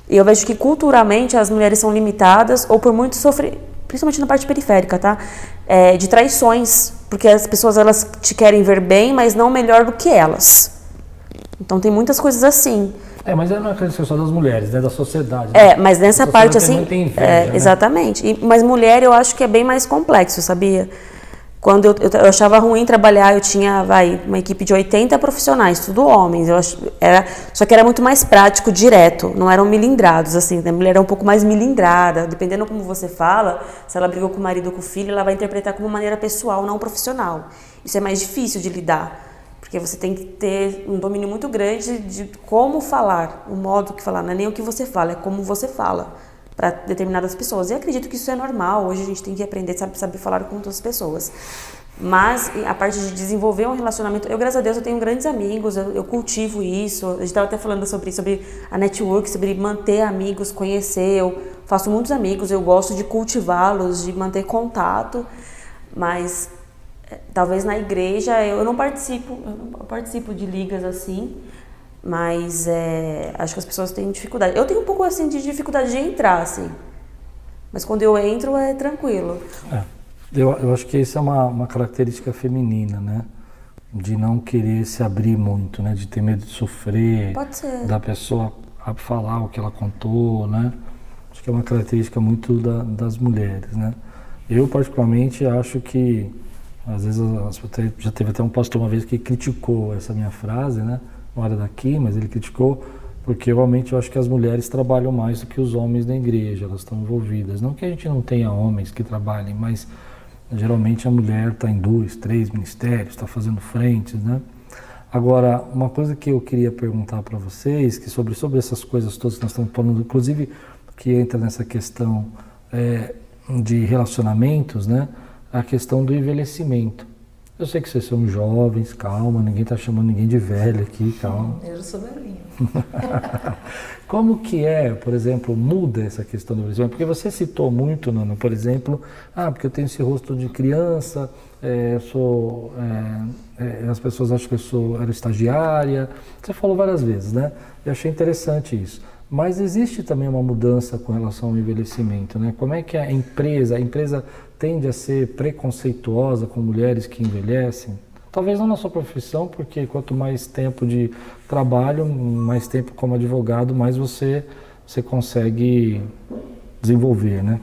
S2: E eu vejo que culturalmente as mulheres são limitadas ou por muito sofrer, principalmente na parte periférica, tá? É, de traições, porque as pessoas elas te querem ver bem, mas não melhor do que elas. Então tem muitas coisas assim.
S1: É, mas não é questão só das mulheres, né? Da sociedade.
S2: Né?
S1: É,
S2: mas nessa parte assim. Inveja, é, né? Exatamente. E, mas mulher eu acho que é bem mais complexo, sabia? Quando eu, eu, eu, achava ruim trabalhar, eu tinha vai, uma equipe de 80 profissionais, tudo homens. Eu ach, era, só que era muito mais prático, direto, não eram milindrados, assim. Né? A mulher era um pouco mais milindrada, dependendo como você fala, se ela brigou com o marido ou com o filho, ela vai interpretar como maneira pessoal, não profissional. Isso é mais difícil de lidar. Porque você tem que ter um domínio muito grande de como falar, o modo que falar, não é nem o que você fala, é como você fala para determinadas pessoas. E acredito que isso é normal, hoje a gente tem que aprender, sabe, saber falar com outras pessoas. Mas a parte de desenvolver um relacionamento, eu, graças a Deus, eu tenho grandes amigos, eu, eu cultivo isso. A gente estava até falando sobre, sobre a network, sobre manter amigos, conhecer. Eu faço muitos amigos, eu gosto de cultivá-los, de manter contato, mas talvez na igreja eu não participo, eu não participo de ligas assim, Mas é, acho que as pessoas têm dificuldade. Eu tenho um pouco assim de dificuldade de entrar, assim. Mas quando eu entro é tranquilo.
S1: É. Eu, eu acho que isso é uma, uma característica feminina, né? De não querer se abrir muito, né? De ter medo de sofrer. Da pessoa falar o que ela contou, né? Acho que é uma característica muito da, das mulheres, né? Eu, particularmente, acho que, às vezes, já teve até um pastor uma vez que criticou essa minha frase, né? Não daqui, mas ele criticou porque realmente eu acho que as mulheres trabalham mais do que os homens na igreja, elas estão envolvidas. Não que a gente não tenha homens que trabalhem, mas geralmente a mulher está em dois, três ministérios, está fazendo frentes, né? Agora, uma coisa que eu queria perguntar para vocês, que sobre, sobre essas coisas todas que nós estamos falando, inclusive que entra nessa questão é, de relacionamentos, né? A questão do envelhecimento. Eu sei que vocês são jovens, calma, ninguém está chamando ninguém de velho aqui, calma.
S4: Eu sou velhinha.
S1: Como que é, por exemplo, muda essa questão do envelhecimento? Porque você citou muito, Nana, por exemplo, ah, porque eu tenho esse rosto de criança, é, sou, é, é, as pessoas acham que eu sou, era estagiária. Você falou várias vezes, né? Eu achei interessante isso. Mas existe também uma mudança com relação ao envelhecimento, né? Como é que a empresa, a empresa tende a ser preconceituosa com mulheres que envelhecem? Talvez não na sua profissão, porque quanto mais tempo de trabalho, mais tempo como advogado, mais você, você consegue desenvolver, né?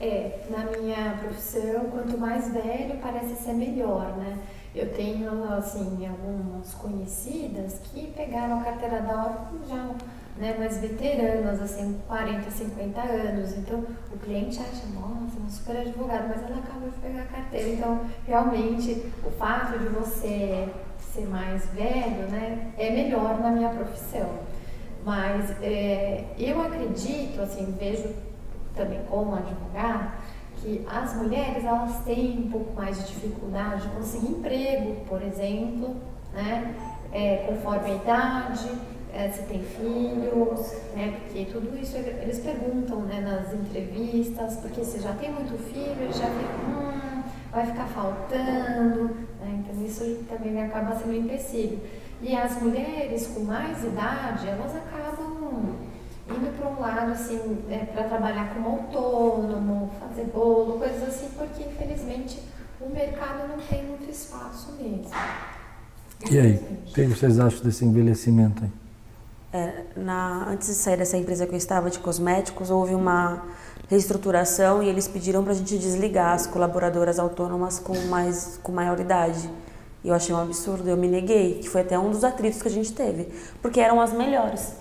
S3: É, na minha profissão, quanto mais velho, parece ser melhor, né? Eu tenho, assim, algumas conhecidas que pegaram a carteira da hora já né, mais veteranas, assim, 40, 50 anos. Então, o cliente acha, nossa, um super advogado, mas ela acaba de pegar a carteira. Então, realmente, o fato de você ser mais velho, né, é melhor na minha profissão. Mas é, eu acredito, assim, vejo também como advogado, que as mulheres, elas têm um pouco mais de dificuldade de conseguir emprego, por exemplo, né, é, conforme a idade, é, se tem filhos, né? Porque tudo isso eles perguntam né, nas entrevistas, porque se já tem muito filho, já ficam, hum, vai ficar faltando, né? Então isso também acaba sendo um empecilho. E as mulheres com mais idade, elas acabam indo para um lado assim, é, para trabalhar como autônomo, fazer bolo, coisas assim, porque infelizmente o mercado não tem muito espaço mesmo.
S1: E aí, o que vocês acham desse envelhecimento aí?
S2: É, na, antes de sair dessa empresa que eu estava de cosméticos, houve uma reestruturação e eles pediram para a gente desligar as colaboradoras autônomas com, mais, com maior idade. E eu achei um absurdo, eu me neguei, que foi até um dos atritos que a gente teve, porque eram as melhores.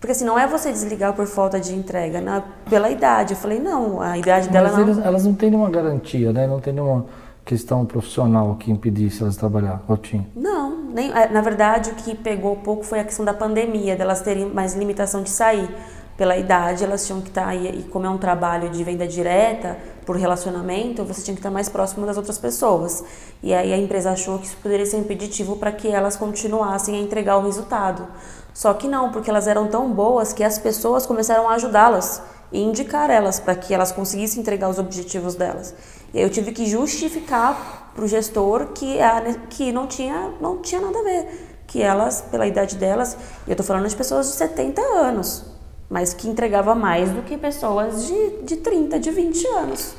S2: Porque assim, não é você desligar por falta de entrega, na, pela idade. Eu falei, não, a idade dela
S1: Mas
S2: não.
S1: Eles, elas não têm nenhuma garantia, né? Não tem nenhuma questão profissional que impedisse elas trabalhar, ou tinha?
S2: Não, nem, é, na verdade o que pegou pouco foi a questão da pandemia, delas terem mais limitação de sair. Pela idade, elas tinham que estar, tá e como é um trabalho de venda direta, por relacionamento, você tinha que estar mais próximo das outras pessoas. E aí a empresa achou que isso poderia ser impeditivo para que elas continuassem a entregar o resultado. Só que não, porque elas eram tão boas que as pessoas começaram a ajudá-las e indicar elas para que elas conseguissem entregar os objetivos delas. E aí eu tive que justificar para o gestor que, a, que não, tinha, não tinha nada a ver. Que elas, pela idade delas, eu estou falando de pessoas de 70 anos, mas que entregava mais do que pessoas de, de 30, de 20 anos.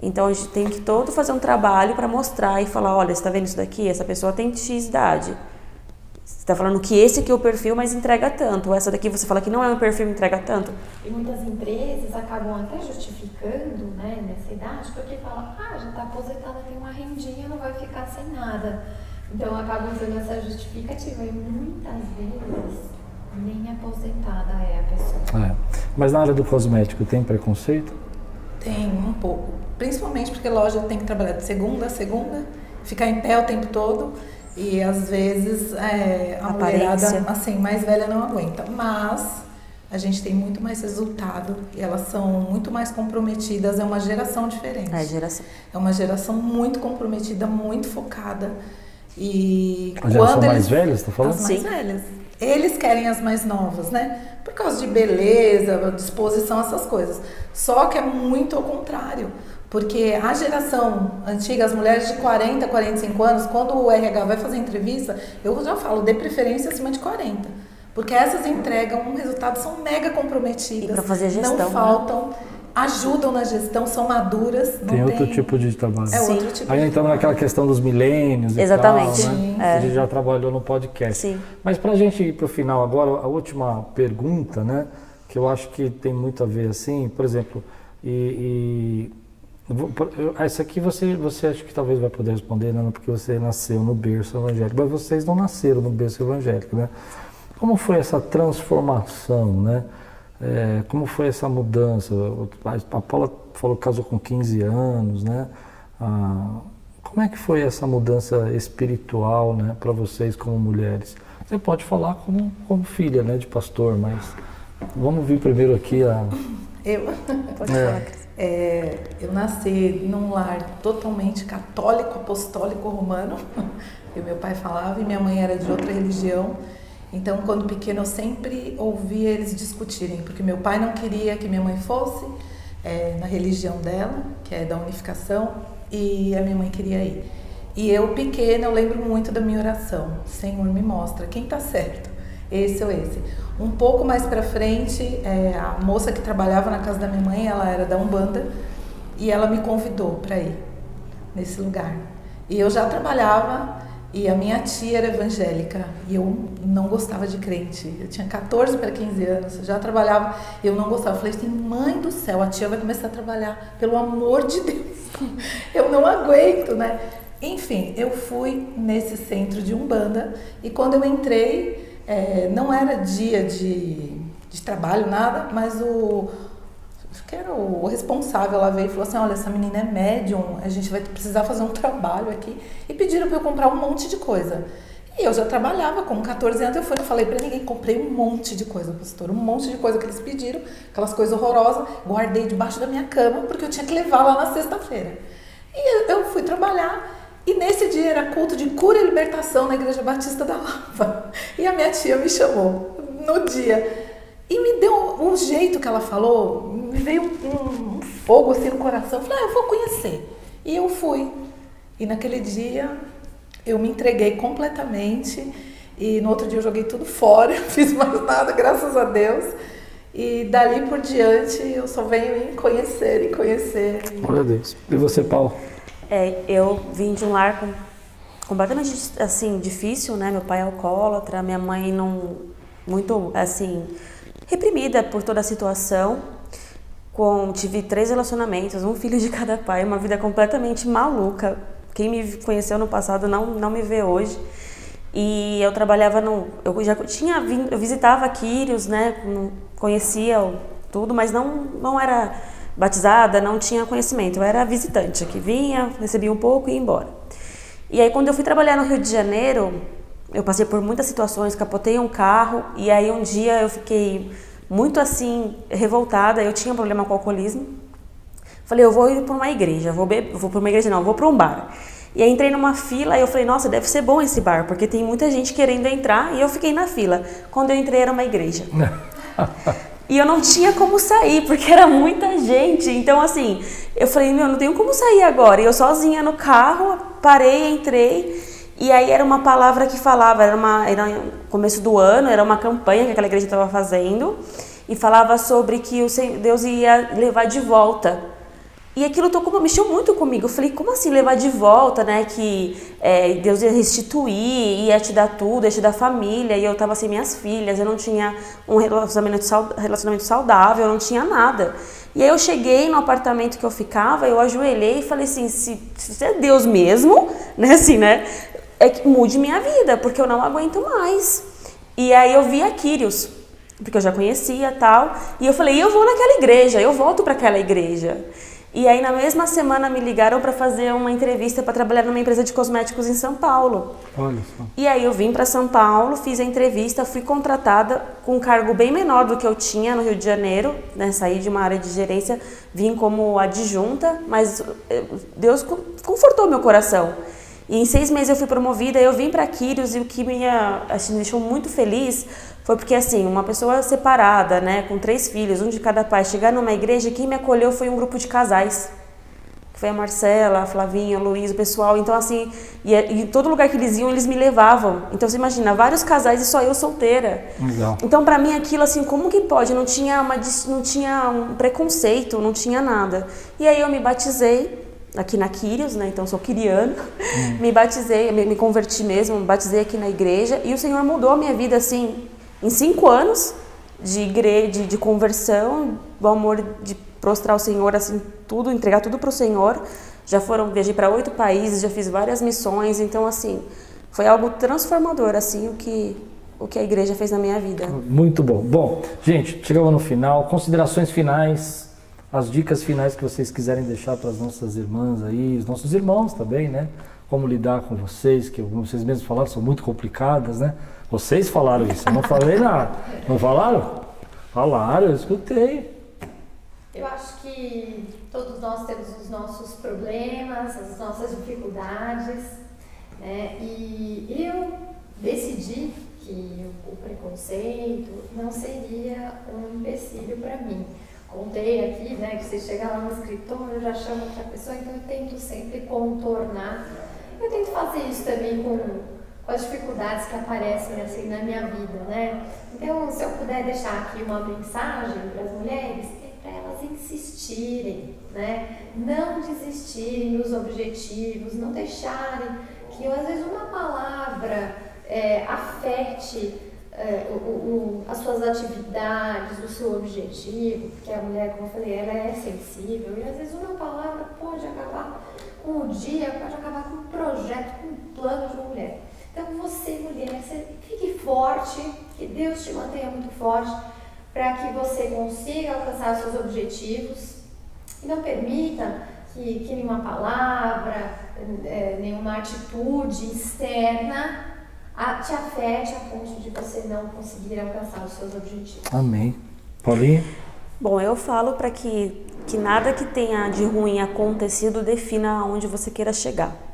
S2: Então a gente tem que todo fazer um trabalho para mostrar e falar, olha, você está vendo isso daqui? Essa pessoa tem X idade está falando que esse aqui é o perfil, mas entrega tanto. Essa daqui você fala que não é um perfil, entrega tanto.
S3: E muitas empresas acabam até justificando né, nessa idade, porque falam, ah, já está aposentada, tem uma rendinha, não vai ficar sem nada. Então acabam usando essa justificativa. E muitas vezes nem aposentada é a pessoa. É.
S1: Mas na área do cosmético tem preconceito?
S4: Tem, um pouco. Principalmente porque a loja tem que trabalhar de segunda a segunda, ficar em pé o tempo todo. E às vezes é, a Aparência. mulherada assim, mais velha não aguenta. Mas a gente tem muito mais resultado e elas são muito mais comprometidas. É uma geração diferente.
S2: É, geração.
S4: É uma geração muito comprometida, muito focada. E
S1: a geração mais eles, velha, está falando?
S4: As mais Sim. velhas. Eles querem as mais novas, né? Por causa de beleza, disposição, essas coisas. Só que é muito ao contrário. Porque a geração antiga, as mulheres de 40, 45 anos, quando o RH vai fazer entrevista, eu já falo, dê preferência acima de 40. Porque essas entregam um resultado, são mega comprometidas.
S2: E para fazer gestão.
S4: Não faltam. Né? Ajudam na gestão, são maduras.
S1: Tem outro tem... tipo de trabalho.
S4: É Sim. outro tipo
S1: Aí entrando naquela questão dos milênios
S2: Exatamente.
S1: e tal, né? É. A gente já trabalhou no podcast.
S2: Sim.
S1: Mas para a gente ir para o final agora, a última pergunta, né? Que eu acho que tem muito a ver assim, por exemplo, e, e essa aqui você, você acha que talvez vai poder responder, não, porque você nasceu no berço evangélico, mas vocês não nasceram no berço evangélico, né? Como foi essa transformação, né? É, como foi essa mudança? A Paula falou que casou com 15 anos, né? Ah, como é que foi essa mudança espiritual, né, para vocês como mulheres? Você pode falar como, como filha, né, de pastor, mas vamos vir primeiro aqui a.
S4: Eu? Pode é. falar. É, eu nasci num lar totalmente católico, apostólico, romano, que meu pai falava, e minha mãe era de outra religião. Então, quando pequena, eu sempre ouvia eles discutirem, porque meu pai não queria que minha mãe fosse é, na religião dela, que é da unificação, e a minha mãe queria ir. E eu, pequena, eu lembro muito da minha oração: Senhor, me mostra quem está certo, esse ou esse. Um pouco mais para frente, é, a moça que trabalhava na casa da minha mãe, ela era da Umbanda, e ela me convidou para ir nesse lugar. E eu já trabalhava e a minha tia era evangélica e eu não gostava de crente. Eu tinha 14 para 15 anos, eu já trabalhava e eu não gostava. Eu falei assim, mãe do céu, a tia vai começar a trabalhar, pelo amor de Deus. Eu não aguento, né? Enfim, eu fui nesse centro de Umbanda e quando eu entrei, é, não era dia de, de trabalho, nada, mas o, que era o responsável lá veio e falou assim: olha, essa menina é médium, a gente vai precisar fazer um trabalho aqui. E pediram para eu comprar um monte de coisa. E eu já trabalhava com 14 anos, eu fui, não falei para ninguém, comprei um monte de coisa, pastor, um monte de coisa que eles pediram, aquelas coisas horrorosas, guardei debaixo da minha cama, porque eu tinha que levar lá na sexta-feira. E eu fui trabalhar, e nesse dia era culto de cura e libertação na Igreja Batista da Lava. E a minha tia me chamou no dia. E me deu um jeito que ela falou, me veio um, um fogo assim no coração. Eu falei, ah, eu vou conhecer. E eu fui. E naquele dia eu me entreguei completamente. E no outro dia eu joguei tudo fora, não fiz mais nada, graças a Deus. E dali por diante eu só venho em conhecer e conhecer.
S1: Glória a Deus. E você, Paulo?
S2: É, eu vim de um lar com, completamente assim difícil, né? Meu pai é alcoólatra, minha mãe não muito assim reprimida por toda a situação. Com, tive três relacionamentos, um filho de cada pai, uma vida completamente maluca. Quem me conheceu no passado não, não me vê hoje. E eu trabalhava no. Eu já tinha eu visitava Quírios, né? Conhecia tudo, mas não, não era batizada, não tinha conhecimento. Eu era visitante que vinha, recebia um pouco e ia embora. E aí, quando eu fui trabalhar no Rio de Janeiro, eu passei por muitas situações, capotei um carro e aí um dia eu fiquei muito assim revoltada. Eu tinha um problema com alcoolismo. Falei, eu vou ir para uma igreja, vou, vou para uma igreja não, vou para um bar. E aí entrei numa fila e eu falei, nossa, deve ser bom esse bar, porque tem muita gente querendo entrar e eu fiquei na fila. Quando eu entrei era uma igreja. e eu não tinha como sair, porque era muita gente. Então, assim, eu falei, meu, não tenho como sair agora. E eu sozinha no carro, parei, entrei. E aí era uma palavra que falava, era, uma, era começo do ano, era uma campanha que aquela igreja estava fazendo, e falava sobre que o Deus ia levar de volta. E aquilo tocou, mexeu muito comigo. Eu falei, como assim levar de volta, né? Que é, Deus ia restituir, ia te dar tudo, ia te dar família. E eu estava sem minhas filhas, eu não tinha um relacionamento, saudável, eu não tinha nada. E aí eu cheguei no apartamento que eu ficava, eu ajoelhei e falei assim, se, se é Deus mesmo, né? Assim, né? é que mude minha vida, porque eu não aguento mais. E aí eu vi a Quírios, porque eu já conhecia tal, e eu falei, eu vou naquela igreja, eu volto para aquela igreja. E aí na mesma semana me ligaram para fazer uma entrevista para trabalhar numa empresa de cosméticos em São Paulo.
S1: Olha só.
S2: E aí eu vim para São Paulo, fiz a entrevista, fui contratada com um cargo bem menor do que eu tinha no Rio de Janeiro, né? Saí de uma área de gerência, vim como adjunta, mas eh, Deus confortou meu coração. E em seis meses eu fui promovida, eu vim para Quírios e o que me, assim, me deixou muito feliz foi porque, assim, uma pessoa separada, né, com três filhos, um de cada pai, chegar numa igreja, quem me acolheu foi um grupo de casais. que foi a Marcela, a Flavinha, a Luiz, o pessoal. Então, assim, e, e todo lugar que eles iam, eles me levavam. Então, você imagina, vários casais e só eu solteira.
S1: Legal.
S2: Então, para mim, aquilo, assim, como que pode? Não tinha, uma, não tinha um preconceito, não tinha nada. E aí eu me batizei aqui na Quírios, né? Então, sou quiriana. Hum. Me batizei, me, me converti mesmo, me batizei aqui na igreja. E o Senhor mudou a minha vida, assim, em cinco anos de igreja, de, de conversão, do amor de prostrar o Senhor, assim, tudo, entregar tudo para o Senhor. Já foram, viajei para oito países, já fiz várias missões, então, assim, foi algo transformador, assim, o que, o que a igreja fez na minha vida.
S1: Muito bom. Bom, gente, chegamos no final. Considerações finais, as dicas finais que vocês quiserem deixar para as nossas irmãs aí, os nossos irmãos também, né? Como lidar com vocês, que vocês mesmos falaram, são muito complicadas, né? Vocês falaram isso, eu não falei nada. Não falaram? Falaram, eu escutei.
S3: Eu acho que todos nós temos os nossos problemas, as nossas dificuldades, né? E eu decidi que o preconceito não seria um empecilho para mim. Contei aqui, né, que você chega lá no escritório, já chama outra pessoa, então eu tento sempre contornar. Eu tento fazer isso também com, com as dificuldades que aparecem assim na minha vida, né? Então, se eu puder deixar aqui uma mensagem para as mulheres, para elas insistirem, né? não desistirem dos objetivos, não deixarem que às vezes uma palavra é, afete é, o, o, as suas atividades, o seu objetivo, porque a mulher, como eu falei, ela é sensível e às vezes uma palavra pode acabar com o dia, pode acabar com um projeto, com um plano de uma mulher. Então você, mulher, você fique forte, que Deus te mantenha muito forte para que você consiga alcançar seus objetivos e não permita que, que nenhuma palavra, é, nenhuma atitude externa a, te afete a ponto de você não conseguir alcançar os seus objetivos.
S1: Amém. Paulinha?
S2: Bom, eu falo para que, que nada que tenha de ruim acontecido defina aonde você queira chegar.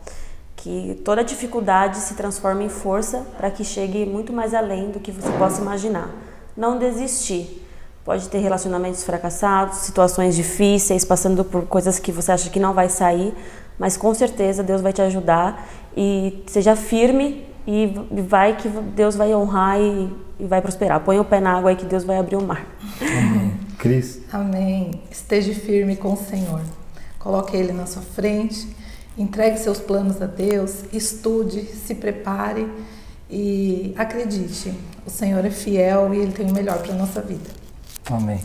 S2: Que toda dificuldade se transforme em força para que chegue muito mais além do que você possa imaginar não desistir. Pode ter relacionamentos fracassados, situações difíceis, passando por coisas que você acha que não vai sair, mas com certeza Deus vai te ajudar e seja firme e vai que Deus vai honrar e, e vai prosperar. Põe o pé na água e que Deus vai abrir o mar.
S1: Amém. Cris.
S4: Amém. Esteja firme com o Senhor. Coloque Ele na sua frente. Entregue seus planos a Deus. Estude, se prepare e acredite, o Senhor é fiel e Ele tem o melhor para a nossa vida.
S1: Amém.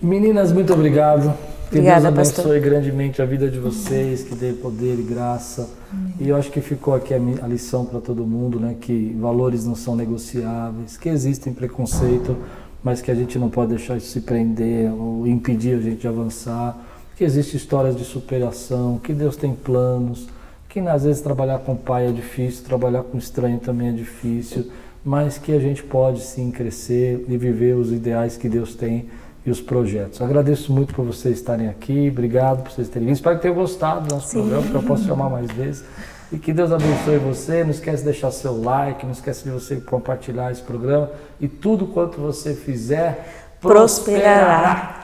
S1: Meninas, muito obrigado. Que Obrigada, Deus abençoe pastor. grandemente a vida de vocês, que dê poder e graça. Amém. E eu acho que ficou aqui a lição para todo mundo, né? Que valores não são negociáveis, que existem preconceito, mas que a gente não pode deixar isso se prender ou impedir a gente de avançar. Que existem histórias de superação, que Deus tem planos que às vezes trabalhar com pai é difícil, trabalhar com estranho também é difícil, mas que a gente pode sim crescer e viver os ideais que Deus tem e os projetos. Agradeço muito por vocês estarem aqui, obrigado por vocês terem vindo. Espero que tenham gostado do nosso sim. programa, que eu posso chamar mais vezes. E que Deus abençoe você. Não esquece de deixar seu like, não esquece de você compartilhar esse programa. E tudo quanto você fizer prosperará. prosperará.